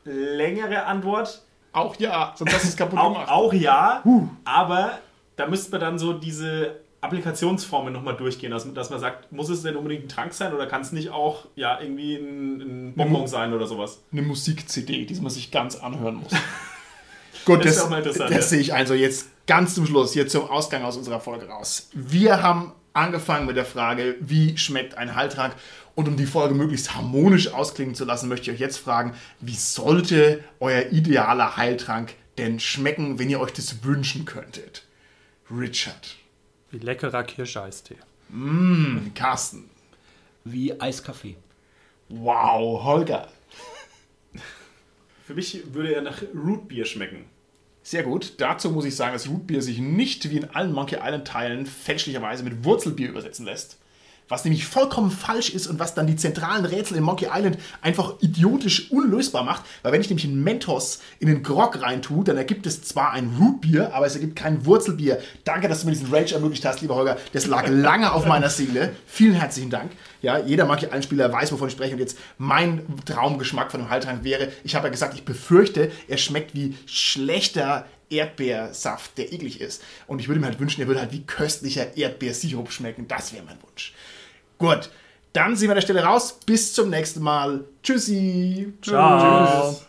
Längere Antwort, Auch ja, sonst hast du es kaputt auch, gemacht. auch ja, aber da müsste man dann so diese Applikationsformen nochmal durchgehen, also, dass man sagt, muss es denn unbedingt ein Trank sein oder kann es nicht auch ja, irgendwie ein, ein Bonbon sein oder sowas? Eine Musik-CD, die man sich ganz anhören muss. Gut, Das das, das ja. sehe ich also jetzt ganz zum Schluss, hier zum Ausgang aus unserer Folge raus. Wir haben angefangen mit der Frage, wie schmeckt ein Heiltrank? Und um die Folge möglichst harmonisch ausklingen zu lassen, möchte ich euch jetzt fragen, wie sollte euer idealer Heiltrank denn schmecken, wenn ihr euch das wünschen könntet? Richard, Wie leckerer Kirscheistee. Carsten, Wie Eiskaffee. wow, Holger. Für mich würde er nach Rootbier schmecken. Sehr gut. Dazu muss ich sagen, dass Rootbier sich nicht wie in allen Monkey Island Teilen fälschlicherweise mit Wurzelbier übersetzen lässt. Was nämlich vollkommen falsch ist und was dann die zentralen Rätsel in Monkey Island einfach idiotisch unlösbar macht. Weil wenn ich nämlich einen Mentos in den Grog reintue, dann ergibt es zwar ein Rootbier, aber es ergibt kein Wurzelbier. Danke, dass du mir diesen Rage ermöglicht hast, lieber Holger. Das lag lange auf meiner Seele. Vielen herzlichen Dank. Ja, jeder Monkey Island Spieler weiß, wovon ich spreche. Und jetzt mein Traumgeschmack von dem Heiltrank wäre, ich habe ja gesagt, ich befürchte, er schmeckt wie schlechter Erdbeersaft, der eklig ist. Und ich würde mir halt wünschen, er würde halt wie köstlicher Erdbeersirup schmecken. Das wäre mein Wunsch. Gut, dann sind wir an der Stelle raus. Bis zum nächsten Mal. Tschüssi. Ciao. Tschüss.